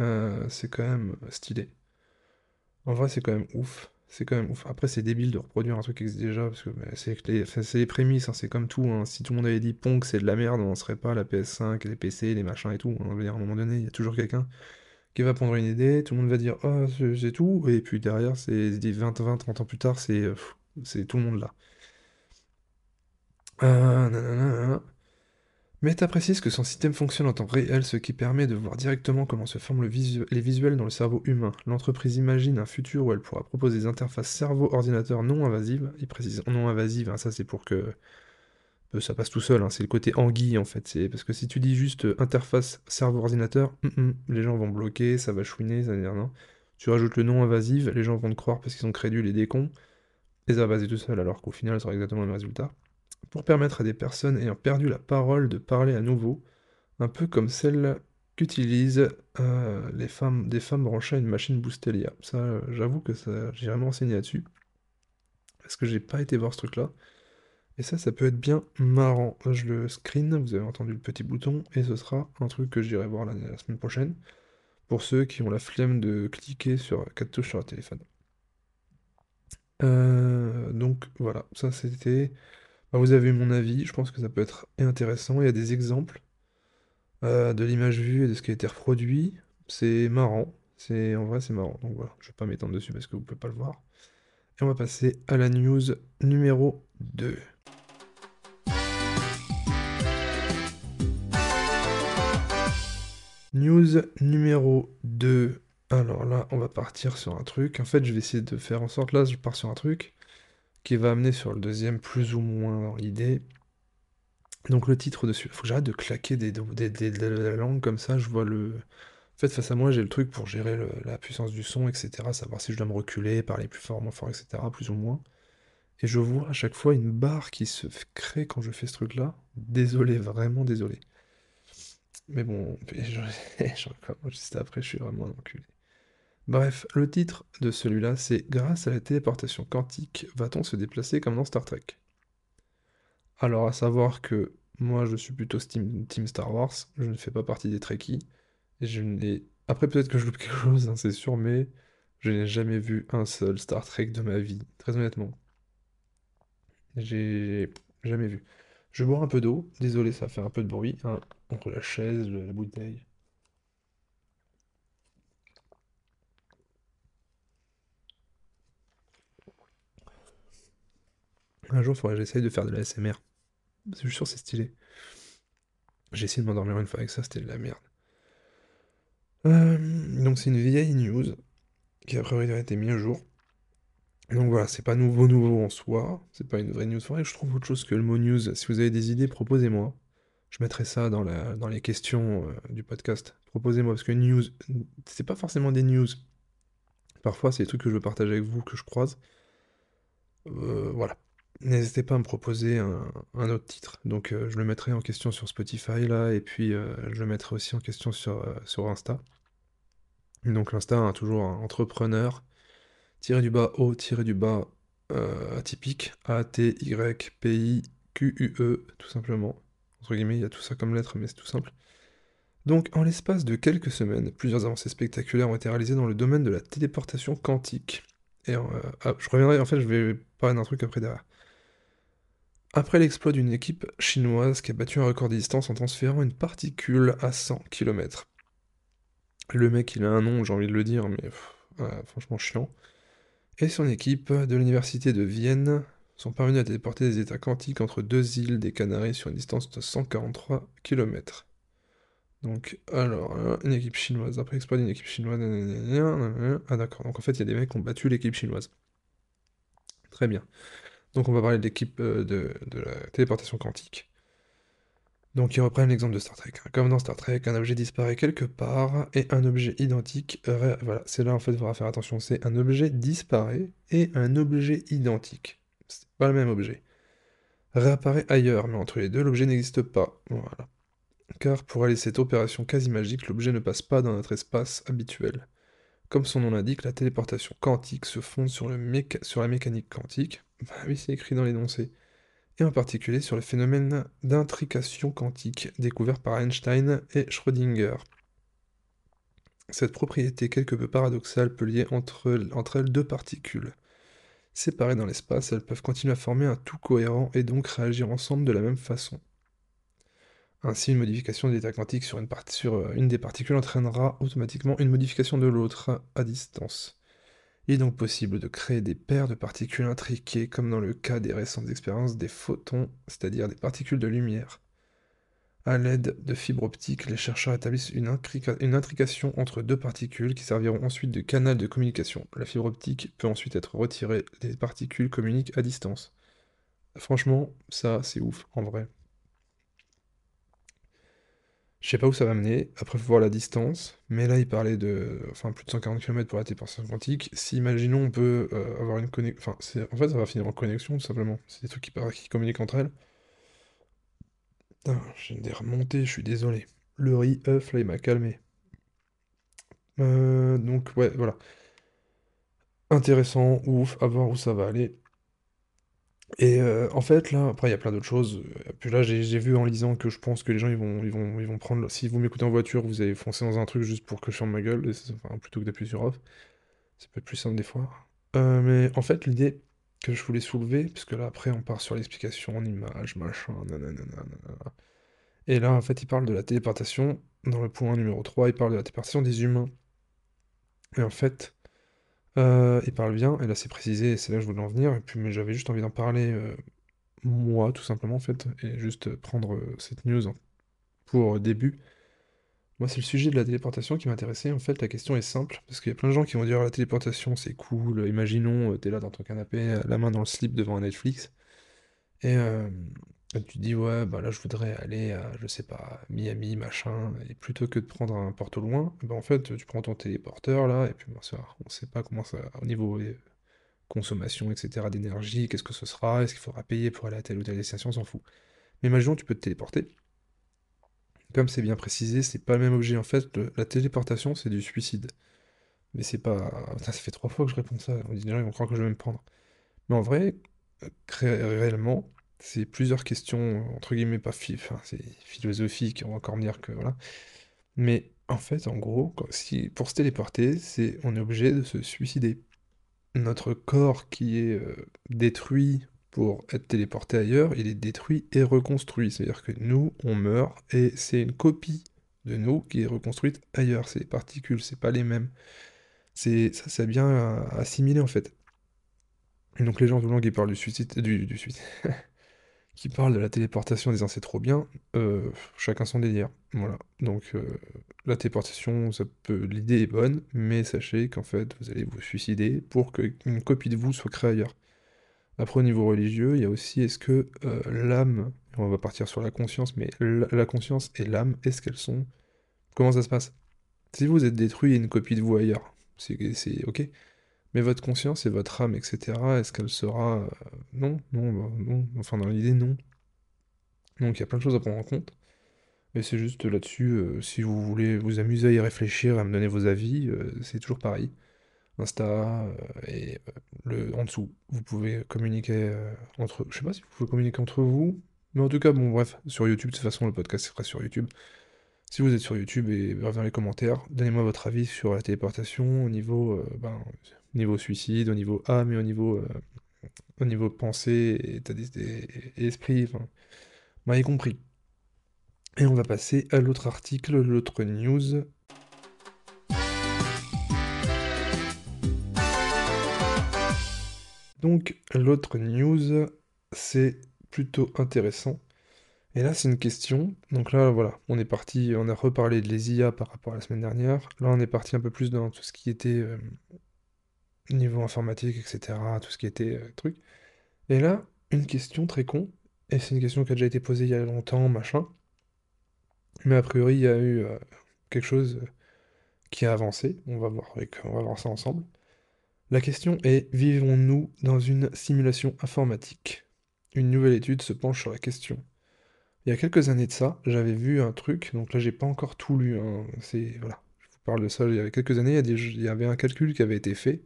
Euh, c'est quand même stylé. En vrai, c'est quand même ouf. C'est quand même. Après, c'est débile de reproduire un truc qui existe déjà, parce que c'est les, les prémices, hein, c'est comme tout. hein. Si tout le monde avait dit Pong, c'est de la merde, on n'en serait pas la PS5, les PC, les machins et tout. hein. À un moment donné, il y a toujours quelqu'un qui va prendre une idée, tout le monde va dire Oh, c'est tout, et puis derrière, c'est 20, 20, 30 ans plus tard, c'est euh, c'est tout le monde là. Nanana. Meta précise que son système fonctionne en temps réel, ce qui permet de voir directement comment se forment les visuels dans le cerveau humain. L'entreprise imagine un futur où elle pourra proposer des interfaces cerveau-ordinateur non invasives. Il précise non invasives, hein, ça c'est pour que euh, ça passe tout seul, hein, c'est le côté anguille en fait. C'est parce que si tu dis juste euh, interface cerveau-ordinateur, hum, hum, les gens vont bloquer, ça va chouiner, ça va dire non. Tu rajoutes le non invasive, les gens vont te croire parce qu'ils sont crédules et des cons, et ça va passer tout seul alors qu'au final ça aura exactement le même résultat pour permettre à des personnes ayant perdu la parole de parler à nouveau, un peu comme celle qu'utilisent euh, les femmes, des femmes branchées à une machine Boostelia. Ça, euh, j'avoue que ça, j'ai vraiment renseigné là-dessus, parce que j'ai pas été voir ce truc-là. Et ça, ça peut être bien marrant. Je le screen, vous avez entendu le petit bouton, et ce sera un truc que j'irai voir la, semaine prochaine, pour ceux qui ont la flemme de cliquer sur quatre touches sur un téléphone. Euh, donc voilà, ça c'était bah, vous avez mon avis, je pense que ça peut être intéressant. Il y a des exemples euh, de l'image vue et de ce qui a été reproduit. C'est marrant. C'est en vrai c'est marrant. Donc voilà, je vais pas m'étendre dessus parce que vous pouvez pas le voir. Et on va passer à la news numéro 2. News numéro 2. Alors là, on va partir sur un truc. En fait, je vais essayer de faire en sorte là, je pars sur un truc qui va amener sur le deuxième plus ou moins dans l'idée. Donc le titre dessus, faut que j'arrête de claquer des, des- des- de comme ça, je vois le... En fait, face à moi, j'ai le truc pour gérer la puissance du son, etc., savoir si je dois me reculer, parler plus fort, moins fort, etc., plus ou moins. Et je vois à chaque fois une barre qui se crée quand je fais ce truc-là. Désolé, vraiment désolé. Mais bon, *laughs* je, je juste après, je suis vraiment enculé. Bref, le titre de celui-là, c'est Grâce à la téléportation quantique, va-t-on se déplacer comme dans Star Trek? Alors, à savoir que moi, je suis plutôt Team, team Star Wars, je ne fais pas partie des Trekkies. Après, peut-être que je loupe quelque chose, hein, c'est sûr, mais je n'ai jamais vu un seul Star Trek de ma vie, très honnêtement. J'ai jamais vu. Je bois un peu d'eau, désolé, ça fait un peu de bruit, hein, entre la chaise, la bouteille. Un jour, il faudrait que j'essaye de faire de la SMR. Je suis sûr, c'est stylé. J'ai essayé de m'endormir une fois avec ça, c'était de la merde. Euh, donc c'est une vieille news qui a priori a été mise à jour. Donc voilà, c'est pas nouveau nouveau en soi, c'est pas une vraie news. Faudrait que je trouve autre chose que le mot news. Si vous avez des idées, proposez-moi. Je mettrai ça dans les questions euh, du podcast. Proposez-moi, parce que news, c'est pas forcément des news. Parfois, c'est des trucs que je veux partager avec vous, que je croise. Euh, voilà. N'hésitez pas à me proposer un, autre titre. Donc euh, je le mettrai en question sur Spotify là, et puis euh, je le mettrai aussi en question sur, euh, sur Insta. Donc l'Insta, hein, toujours entrepreneur, tiré du bas O, tiré du bas atypique, A-T-Y-P-I-Q-U-E, tout simplement. Entre guillemets, il y a tout ça comme lettre, mais c'est tout simple. Donc, en l'espace de quelques semaines, plusieurs avancées spectaculaires ont été réalisées dans le domaine de la téléportation quantique. Et ah, je reviendrai, en fait, je vais parler d'un truc après derrière. Après l'exploit d'une équipe chinoise qui a battu un record de distance en transférant une particule à 100 km. Le mec, il a un nom, j'ai envie de le dire, mais ah, franchement chiant. Et son équipe de l'université de Vienne sont parvenus à téléporter des états quantiques entre deux îles des Canaries sur une distance de 143 km. Donc, alors, hein, une équipe chinoise, après exploit d'une équipe chinoise. Ah d'accord, donc en fait, il y a des mecs qui ont battu l'équipe chinoise. Très bien. Donc on va parler de l'équipe euh, de, la téléportation quantique. Donc ils reprennent l'exemple de Star Trek. hein. Comme dans Star Trek, un objet disparaît quelque part et un objet identique... Voilà, c'est là en fait, il faudra faire attention. C'est un objet disparaît et un objet identique. C'est pas le même objet. Réapparaît ailleurs, mais entre les deux, l'objet n'existe pas. Voilà. Car pour réaliser cette opération quasi magique, l'objet ne passe pas dans notre espace habituel. Comme son nom l'indique, la téléportation quantique se fonde sur la mécanique quantique. Bah oui, c'est écrit dans l'énoncé et en particulier sur le phénomène d'intrication quantique découvert par Einstein et Schrödinger. Cette propriété quelque peu paradoxale peut lier entre, elles deux particules. Séparées dans l'espace, elles peuvent continuer à former un tout cohérent et donc réagir ensemble de la même façon. Ainsi, une modification de l'état quantique sur euh, une des particules entraînera automatiquement une modification de l'autre à distance. Il est donc possible de créer des paires de particules intriquées, comme dans le cas des récentes expériences des photons, c'est-à-dire des particules de lumière. À l'aide de fibres optiques, les chercheurs établissent une, intrica- une intrication entre deux particules qui serviront ensuite de canal de communication. La fibre optique peut ensuite être retirée, les particules communiquent à distance. Franchement, ça, c'est ouf, en vrai. Je sais pas où ça va mener, après faut voir la distance, mais là il parlait de enfin, plus de 140 km pour la téléportation quantique. Si imaginons on peut euh, avoir une connexion, enfin en fait ça va finir en connexion tout simplement, c'est des trucs qui communiquent entre elles. Putain, j'ai des remontées, je suis désolé. Le riz œuf là il m'a calmé. Euh, donc ouais voilà, intéressant, ouf, à voir où ça va aller. Et euh, en fait, là, après, il y a plein d'autres choses. Puis là, j'ai vu en lisant que je pense que les gens, ils vont, ils vont, ils vont prendre. Si vous m'écoutez en voiture, vous allez foncer dans un truc juste pour que je ferme ma gueule, plutôt que d'appuyer sur off. Ça peut être plus simple des fois. Euh, mais en fait, l'idée que je voulais soulever, puisque là, après, on part sur l'explication en images, machin, nanana. Et là, en fait, il parle de la téléportation. Dans le point numéro 3, il parle de la téléportation des humains. Et en fait, euh, il parle bien, et là, c'est précisé, c'est là que je voulais en venir. Et puis, mais j'avais juste envie d'en parler. euh, moi, tout simplement, en fait, et juste prendre euh, cette news pour début. Moi, c'est le sujet de la téléportation qui m'intéressait. En fait, la question est simple, parce qu'il y a plein de gens qui vont dire la téléportation, c'est cool. Imaginons, euh, t'es là dans ton canapé, euh, la main dans le slip devant un Netflix, et euh, tu dis, ouais, bah là, je voudrais aller à, je sais pas, Miami, machin, et plutôt que de prendre un porte au loin, bah en fait, tu prends ton téléporteur, là, et puis, bon, ça, on sait pas comment ça, au niveau euh, consommation, etc., d'énergie, qu'est-ce que ce sera, est-ce qu'il faudra payer pour aller à telle ou telle destination, on s'en fout. Mais imaginons, tu peux te téléporter. Comme c'est bien précisé, c'est pas le même objet. En fait, la téléportation, c'est du suicide. Mais c'est pas. Ça fait trois fois que je réponds ça. On dit, les gens, ils vont croire que je vais me prendre. Mais en vrai, euh, réellement, c'est plusieurs questions, entre guillemets, pas phi- enfin, c'est philosophique, on va encore dire que voilà. Mais en fait, en gros, si, pour se téléporter, c'est on est obligé de se suicider. Notre corps qui est euh, détruit pour être téléporté ailleurs, il est détruit et reconstruit. C'est-à-dire que nous, on meurt et c'est une copie de nous qui est reconstruite ailleurs. C'est les particules, c'est pas les mêmes. C'est ça, c'est bien euh, assimilé en fait. Et donc les gens tout le long qui parlent du suicide, du, du suicide, *laughs* qui parlent de la téléportation en disant c'est trop bien, euh, chacun son délire. Voilà. Donc euh, la téléportation, ça peut, l'idée est bonne, mais sachez qu'en fait vous allez vous suicider pour qu'une copie de vous soit créée ailleurs. Après, au niveau religieux, il y a aussi est-ce que euh, l'âme, on va partir sur la conscience, mais la, conscience et l'âme, est-ce qu'elles sont... Comment ça se passe? Si vous êtes détruit et une copie de vous ailleurs, c'est ok. Mais votre conscience et votre âme, etc., est-ce qu'elle sera... euh, Non, non, bah, non, enfin dans l'idée, non. Donc il y a plein de choses à prendre en compte. Et c'est juste là-dessus, euh, si vous voulez vous amuser à y réfléchir, à me donner vos avis, euh, c'est toujours pareil. Insta et le, en dessous, vous pouvez communiquer entre... Je sais pas si vous pouvez communiquer entre vous, mais en tout cas, bon bref, sur YouTube, de toute façon, le podcast sera sur YouTube. Si vous êtes sur YouTube et dans les commentaires, donnez-moi votre avis sur la téléportation au niveau, ben, niveau suicide, au niveau âme et au niveau, euh, au niveau pensée, et, d'es- et esprit, enfin, m'avez compris. Et on va passer à l'autre article, l'autre news. Donc, l'autre news, c'est plutôt intéressant. Et là, c'est une question. Donc là, voilà, on est parti, on a reparlé de les IA par rapport à la semaine dernière. Là, on est parti un peu plus dans tout ce qui était euh, niveau informatique, etc., tout ce qui était euh, truc. Et là, une question très con, et c'est une question qui a déjà été posée il y a longtemps, machin. Mais a priori, il y a eu euh, quelque chose qui a avancé. On va voir on va voir ça ensemble. La question est, vivons-nous dans une simulation informatique? Une nouvelle étude se penche sur la question. Il y a quelques années de ça, j'avais vu un truc, donc là j'ai pas encore tout lu, hein, c'est voilà, je vous parle de ça, il y a quelques années, il y avait un calcul qui avait été fait,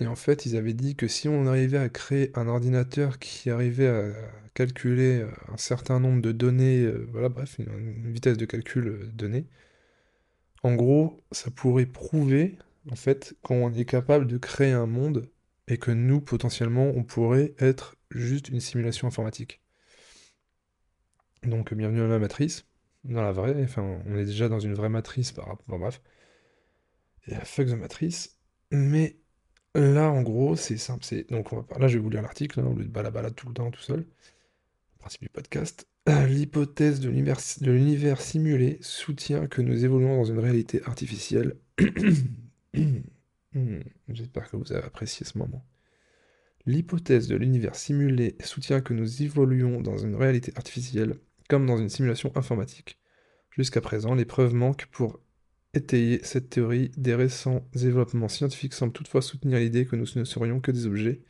et en fait ils avaient dit que si on arrivait à créer un ordinateur qui arrivait à calculer euh, un certain nombre de données, euh, voilà, bref, une, vitesse de calcul euh, donnée, en gros, ça pourrait prouver, en fait, qu'on est capable de créer un monde, et que nous, potentiellement, on pourrait être juste une simulation informatique. Donc, bienvenue dans la matrice, dans la vraie, enfin, on est déjà dans une vraie matrice par rapport, bon, bref, et fuck the matrice, mais là, en gros, c'est simple, donc, on va, là, je vais vous lire l'article, hein, au lieu de balabala tout le temps, tout seul, principe du podcast. Euh, L'hypothèse de l'univers simulé soutient que nous évoluons dans une réalité artificielle. *coughs* J'espère que vous avez apprécié ce moment. L'hypothèse de l'univers simulé soutient que nous évoluons dans une réalité artificielle, comme dans une simulation informatique. Jusqu'à présent, les preuves manquent pour étayer cette théorie. Des récents développements scientifiques semblent toutefois soutenir l'idée que nous ne serions que des objets,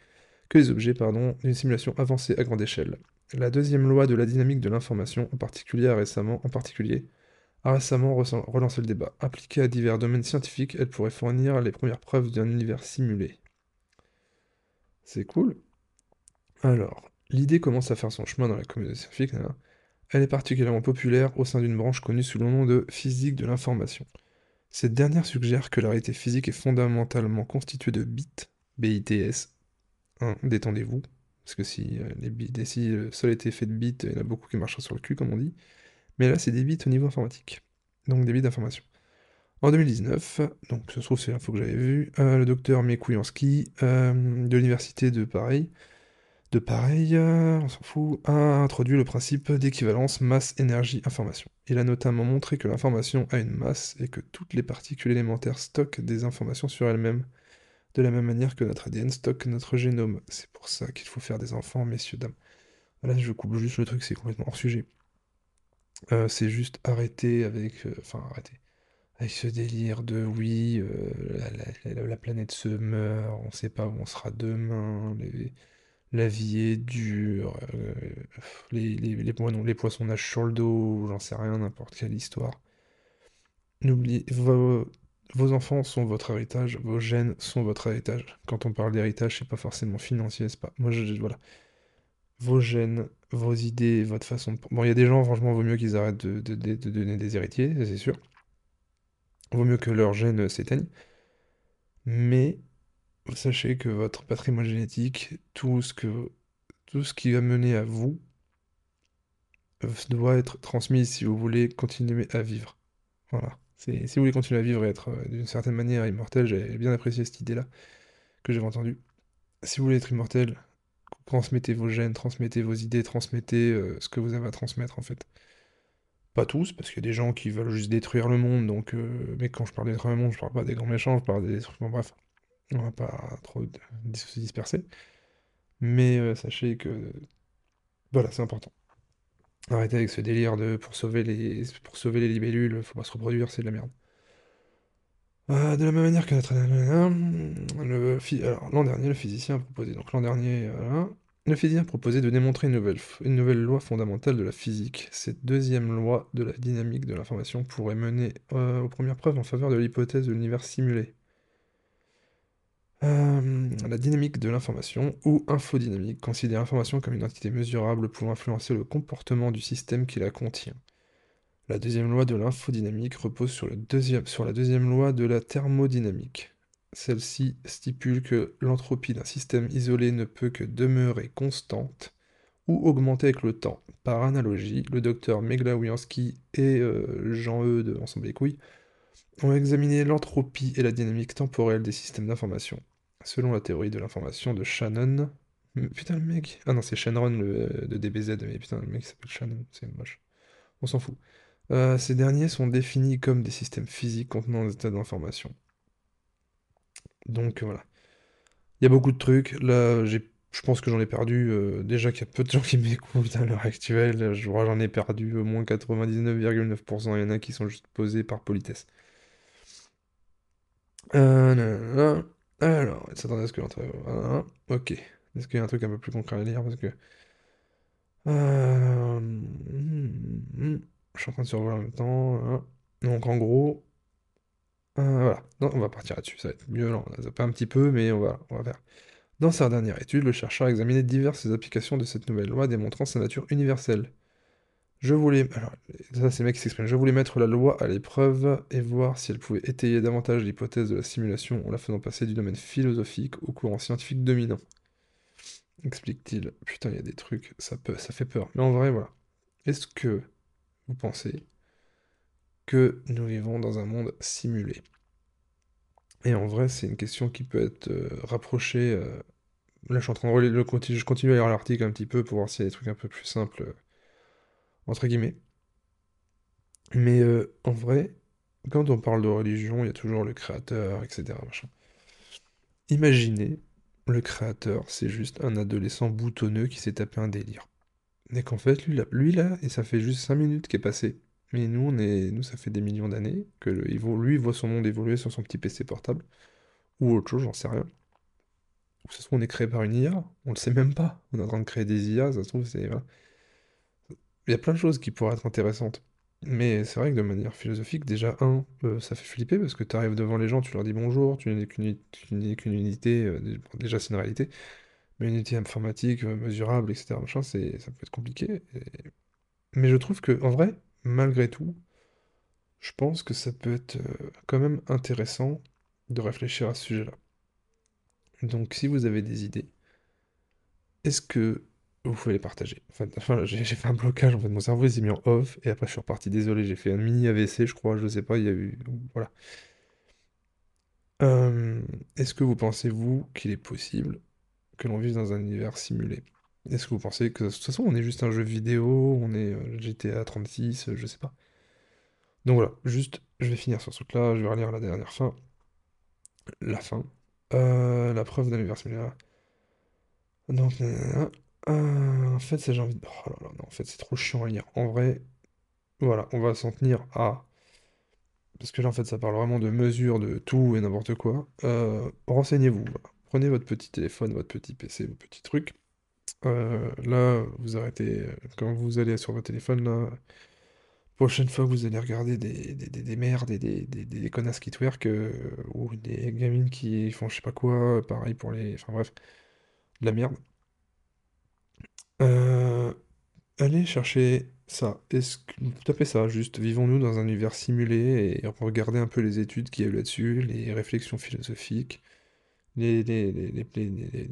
que les objets, pardon, d'une simulation avancée à grande échelle. La deuxième loi de la dynamique de l'information, en particulier, a récemment, en particulier, a récemment relancé le débat. Appliquée à divers domaines scientifiques, elle pourrait fournir les premières preuves d'un univers simulé. C'est cool. Alors, l'idée commence à faire son chemin dans la communauté scientifique. là. Elle est particulièrement populaire au sein d'une branche connue sous le nom de physique de l'information. Cette dernière suggère que la réalité physique est fondamentalement constituée de bits, BITS. Hein, détendez-vous, parce que si, euh, les si le sol était fait de bits, il y en a beaucoup qui marcheraient sur le cul, comme on dit. Mais là, c'est des bits au niveau informatique. Donc des bits d'information. En 2019, donc se trouve c'est l'info que j'avais vue, euh, le docteur Mekuyansky euh, de l'université de Paris, de euh, on s'en fout, a introduit le principe d'équivalence masse-énergie-information. Il a notamment montré que l'information a une masse et que toutes les particules élémentaires stockent des informations sur elles-mêmes, de la même manière que notre ADN stocke notre génome. C'est pour ça qu'il faut faire des enfants, messieurs, dames. Là, je coupe juste le truc, c'est complètement hors sujet. Euh, c'est juste arrêter avec... euh, arrêter. Avec ce délire de oui, euh, la, la- la- la planète se meurt, on sait pas où on sera demain, la vie est dure, euh, les, poissons nagent sur le dos, j'en sais rien, n'importe quelle histoire. N'oubliez, vos, enfants sont votre héritage, vos gènes sont votre héritage. Quand on parle d'héritage, c'est pas forcément financier, c'est pas. Moi, je, voilà. Vos gènes, vos idées, votre façon de. Bon, il y a des gens, franchement, vaut mieux qu'ils arrêtent de, de- donner des héritiers, c'est sûr. Vaut mieux que leurs gènes s'éteignent. Mais sachez que votre patrimoine génétique, tout ce qui va mener à vous, doit être transmis si vous voulez continuer à vivre. Voilà. Si vous voulez continuer à vivre et être euh, d'une certaine manière immortel, j'ai bien apprécié cette idée-là que j'avais entendue. Si vous voulez être immortel, transmettez vos gènes, transmettez vos idées, transmettez euh, ce que vous avez à transmettre en fait. Pas tous, parce qu'il y a des gens qui veulent juste détruire le monde, donc... euh, mais quand je parle de détruire le monde, je parle pas des grands méchants, je parle des. Bon bref, on va pas trop se disperser. Mais euh, sachez que... Voilà, c'est important. Arrêtez avec ce délire de pour sauver les, pour sauver les libellules, faut pas se reproduire, c'est de la merde. Euh, de la même manière que notre... L'an dernier, le physicien a proposé... Donc l'an dernier, voilà. Le physicien a proposé de démontrer une nouvelle, f- une nouvelle loi fondamentale de la physique. Cette deuxième loi de la dynamique de l'information pourrait mener euh, aux premières preuves en faveur de l'hypothèse de l'univers simulé. Euh, la dynamique de l'information, ou infodynamique, considère l'information comme une entité mesurable pouvant influencer le comportement du système qui la contient. La deuxième loi de l'infodynamique repose sur, la deuxième loi de la thermodynamique. Celle-ci stipule que l'entropie d'un système isolé ne peut que demeurer constante ou augmenter avec le temps. Par analogie, le docteur Meglawiansky et euh, Jean-Eudes, ensemble les couilles, ont examiné l'entropie et la dynamique temporelle des systèmes d'information. Selon la théorie de l'information de Shannon... Putain, le mec... Ah non, c'est Shannon le, de DBZ, mais putain, le mec s'appelle Shannon, c'est moche. On s'en fout. Euh, ces derniers sont définis comme des systèmes physiques contenant des états d'information. Donc voilà. Il y a beaucoup de trucs. Là, j'ai, je pense que j'en ai perdu. euh, déjà qu'il y a peu de gens qui *laughs* m'écoutent à l'heure actuelle. Je crois j'en ai perdu au moins 99,9%. Il y en a qui sont juste posés par politesse. Euh, nanana. Alors, s'attendait à ce que l'entrée... voilà. Ok. Est-ce qu'il y a un truc un peu plus concret à lire? Parce que... Euh, hmm, hmm. Je suis en train de survoler en même temps. hein. Donc en gros... euh, voilà. On va partir là-dessus. Ça va être mieux. Là, on a zappé un petit peu, mais on va, on va faire. Dans sa dernière étude, le chercheur a examiné diverses applications de cette nouvelle loi démontrant sa nature universelle. Je voulais... Alors, ça c'est qui s'exprime. Je voulais mettre la loi à l'épreuve et voir si elle pouvait étayer davantage l'hypothèse de la simulation en la faisant passer du domaine philosophique au courant scientifique dominant. Explique-t-il. Putain, il y a des trucs, ça peut, ça fait peur. Mais en vrai, voilà. Est-ce que vous pensez que nous vivons dans un monde simulé? Et en vrai, c'est une question qui peut être euh, rapprochée. euh, Là, je suis en train de relire je continue à lire l'article un petit peu pour voir s'il y a des trucs un peu plus simples, euh, entre guillemets. Mais euh, en vrai, quand on parle de religion, il y a toujours le créateur, etc. Imaginez, le créateur, c'est juste un adolescent boutonneux qui s'est tapé un délire. Et qu'en fait, lui là, lui, là, et ça fait juste 5 minutes qu'est passé. Mais nous, on est, nous, ça fait des millions d'années que le- lui voit son monde évoluer sur son petit PC portable. Ou autre chose, j'en sais rien. Ou ça se trouve, on est créé par une IA, on le sait même pas. On est en train de créer des IA, ça se trouve, c'est... voilà. Il y a plein de choses qui pourraient être intéressantes. Mais c'est vrai que de manière philosophique, déjà, un, euh, ça fait flipper parce que tu arrives devant les gens, tu leur dis bonjour, tu n'es qu'une unité, euh, déjà c'est une réalité, mais une unité informatique, euh, mesurable, etc., machin, ça peut être compliqué. Mais je trouve que, en vrai, malgré tout, je pense que ça peut être quand même intéressant de réfléchir à ce sujet-là. Donc si vous avez des idées, est-ce que vous pouvez les partager? Enfin, j'ai fait un blocage, en fait, mon cerveau il s'est mis en off, et après je suis reparti, désolé, j'ai fait un mini AVC, je crois, je sais pas, il y a eu... Voilà. Euh, est-ce que vous pensez, vous, qu'il est possible que l'on vive dans un univers simulé? Est-ce que vous pensez que, de toute façon, on est juste un jeu vidéo, on est euh, GTA 36, euh, je sais pas. Donc voilà, juste, je vais finir sur ce truc-là, je vais relire la dernière fin, la fin. Euh, la preuve d'un univers simulé. Donc. Euh, en fait, j'ai. Oh non, en fait, c'est trop chiant à lire. En vrai, voilà, on va s'en tenir à... Parce que là, en fait, ça parle vraiment de mesures, de tout et n'importe quoi. Euh, renseignez-vous. Prenez votre petit téléphone, votre petit PC, vos petits trucs. Euh, là, vous arrêtez... Quand vous allez sur votre téléphone, là... Prochaine fois vous allez regarder des, des, des, des merdes et des, connasses qui twerk, ou des gamines qui font je sais pas quoi, pareil pour les... Enfin bref, de la merde. Euh, allez chercher ça. Est-ce que tapez ça, juste vivons-nous dans un univers simulé et regardez un peu les études qu'il y a eu là-dessus, les réflexions philosophiques, les, les, les,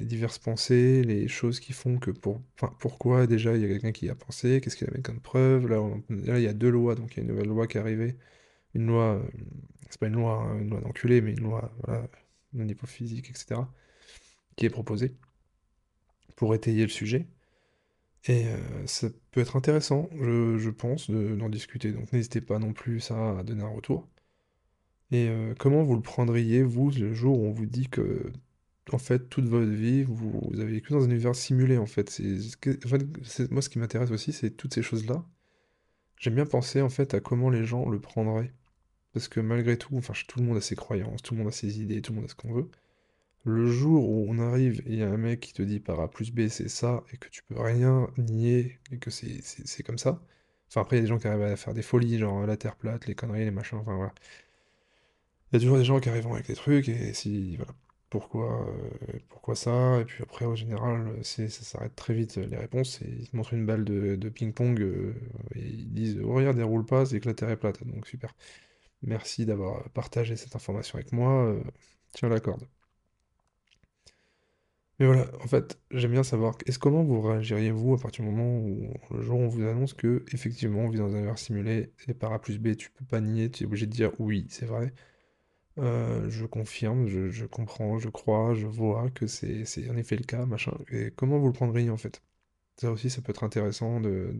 diverses pensées, les choses qui font que pour, enfin, pourquoi déjà il y a quelqu'un qui a pensé, qu'est-ce qu'il a mis comme preuve. Là, là, il y a deux lois, donc il y a une nouvelle loi qui est arrivée. Une loi, euh, c'est pas une loi, hein, une loi d'enculé, mais une loi, voilà, non physique, etc., qui est proposée pour étayer le sujet. Et euh, ça peut être intéressant, je, pense, de- d'en discuter. Donc n'hésitez pas non plus ça à donner un retour. Et euh, comment vous le prendriez, vous, le jour où on vous dit que, en fait, toute votre vie, vous, avez vécu dans un univers simulé, en fait? En fait, moi, ce qui m'intéresse aussi, c'est toutes ces choses-là. J'aime bien penser, en fait, à comment les gens le prendraient. Parce que malgré tout, enfin, tout le monde a ses croyances, tout le monde a ses idées, tout le monde a ce qu'on veut. Le jour où on arrive il y a un mec qui te dit par A plus B c'est ça, et que tu peux rien nier, et que c'est comme ça. Enfin, après, il y a des gens qui arrivent à faire des folies, genre la terre plate, les conneries, les machins, enfin voilà. Il y a toujours des gens qui arrivent avec des trucs, et si, voilà. Pourquoi, euh, pourquoi ça? Et puis après, au général, ça s'arrête très vite, les réponses, et ils te montrent une balle de, de ping-pong, euh, et ils disent, oh regarde, elle roule pas, c'est que la terre est plate. Donc super. Merci d'avoir partagé cette information avec moi, euh, tiens la corde. Mais voilà, en fait, j'aime bien savoir, est-ce comment vous réagiriez vous à partir du moment où le jour où on vous annonce que effectivement on vit dans un univers simulé et par A plus B, tu peux pas nier, tu es obligé de dire oui, c'est vrai. Euh, je confirme, je, comprends, je crois, je vois que c'est en effet le cas, machin. Et comment vous le prendriez en fait? Ça aussi, ça peut être intéressant de,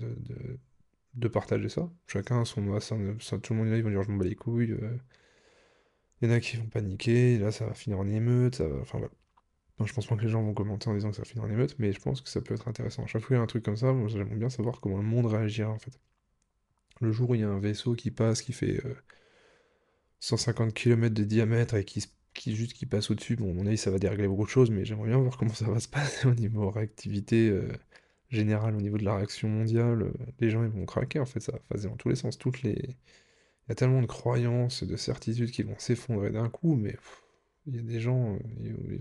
partager ça. Chacun a son, son- son- tout le monde là, ils vont dire je m'en bats les couilles. euh. Il y en a qui vont paniquer, là ça va finir en émeute, ça va- enfin voilà. Non, je pense pas que les gens vont commenter en disant que ça finit en émeute, mais je pense que ça peut être intéressant. Chaque fois qu'il y a un truc comme ça, moi j'aimerais bien savoir comment le monde réagira en fait. Le jour où il y a un vaisseau qui passe, qui fait euh, 150 km de diamètre et qui, juste qui passe au-dessus, bon, à mon avis ça va dérégler beaucoup de choses, mais j'aimerais bien voir comment ça va se *laughs* passer au niveau réactivité euh, générale, au niveau de la réaction mondiale. euh, les gens ils vont craquer en fait, ça va passer dans tous les sens. Toutes les... Il y a tellement de croyances, de certitudes qui vont s'effondrer d'un coup, mais il y a des gens, euh, ils,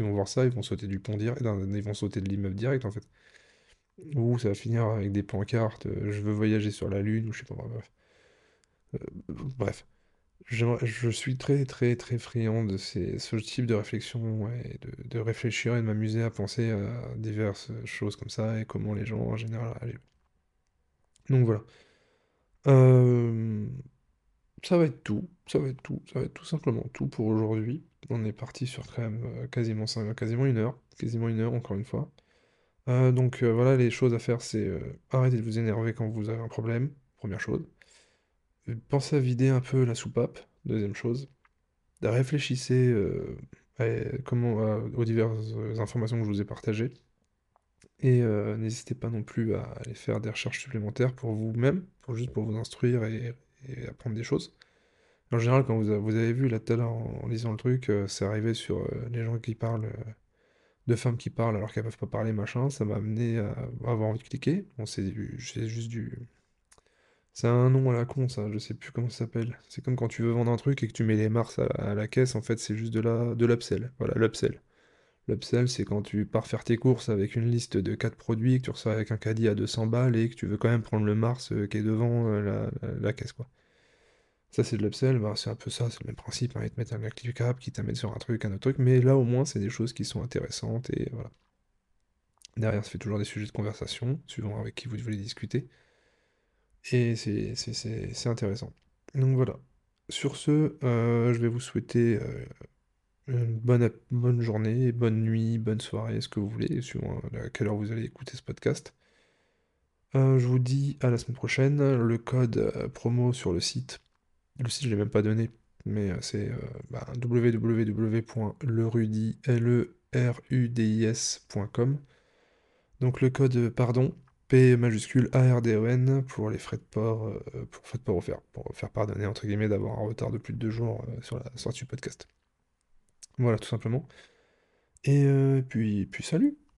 ils vont voir ça, ils vont sauter du pont direct, ils vont sauter de l'immeuble direct en fait. Ou ça va finir avec des pancartes, euh, je veux voyager sur la Lune, ou je sais pas, bref. Euh, bref. Je suis très très très friand de ces, ce type de réflexion, ouais, de, réfléchir et de m'amuser à penser à diverses choses comme ça et comment les gens en général. Donc voilà. Euh, ça va être tout, ça va être tout, ça va être tout simplement tout pour aujourd'hui. On est parti sur quand même euh, quasiment, une heure, quasiment une heure encore une fois. Euh, donc euh, voilà, les choses à faire, c'est euh, arrêter de vous énerver quand vous avez un problème, première chose. Pensez à vider un peu la soupape, deuxième chose. Réfléchissez aux diverses informations que je vous ai partagées. Et n'hésitez pas non plus à aller faire des recherches supplémentaires pour vous-même, juste pour vous instruire et apprendre des choses. En général, quand vous, avez vu là tout à l'heure en, lisant le truc, euh, c'est arrivé sur euh, les gens qui parlent, euh, de femmes qui parlent alors qu'elles peuvent pas parler, machin, ça m'a amené à avoir envie de cliquer. C'est juste du... C'est un nom à la con, ça, je sais plus comment ça s'appelle. C'est comme quand tu veux vendre un truc et que tu mets les mars à, la caisse, en fait, c'est juste de la, de l'upsell. Voilà, l'upsell. L'upsell, c'est quand tu pars faire tes courses avec une liste de 4 produits, que tu reçois avec un caddie à 200 balles et que tu veux quand même prendre le mars qui est devant la, la- la caisse, quoi. Ça, c'est de l'upsell, bah, c'est un peu ça, c'est le même principe, hein, ils te mettent un cliquable qui t'amène sur un truc, un autre truc, mais là, au moins, c'est des choses qui sont intéressantes et voilà. Derrière, ça fait toujours des sujets de conversation, suivant avec qui vous voulez discuter. Et c'est intéressant. Donc voilà. Sur ce, euh, je vais vous souhaiter euh, une bonne, bonne journée, bonne nuit, bonne soirée, ce que vous voulez, suivant à quelle heure vous allez écouter ce podcast. Euh, je vous dis à la semaine prochaine. Le code euh, promo sur le site, le site je ne l'ai même pas donné, mais euh, c'est euh, bah, www.lerudis.com. Donc le code, euh, pardon, P majuscule ARDON pour les frais de port, pour frais de port pour faire pardonner entre guillemets d'avoir un retard de plus de deux jours sur la sortie du podcast. Voilà, tout simplement. Et puis salut!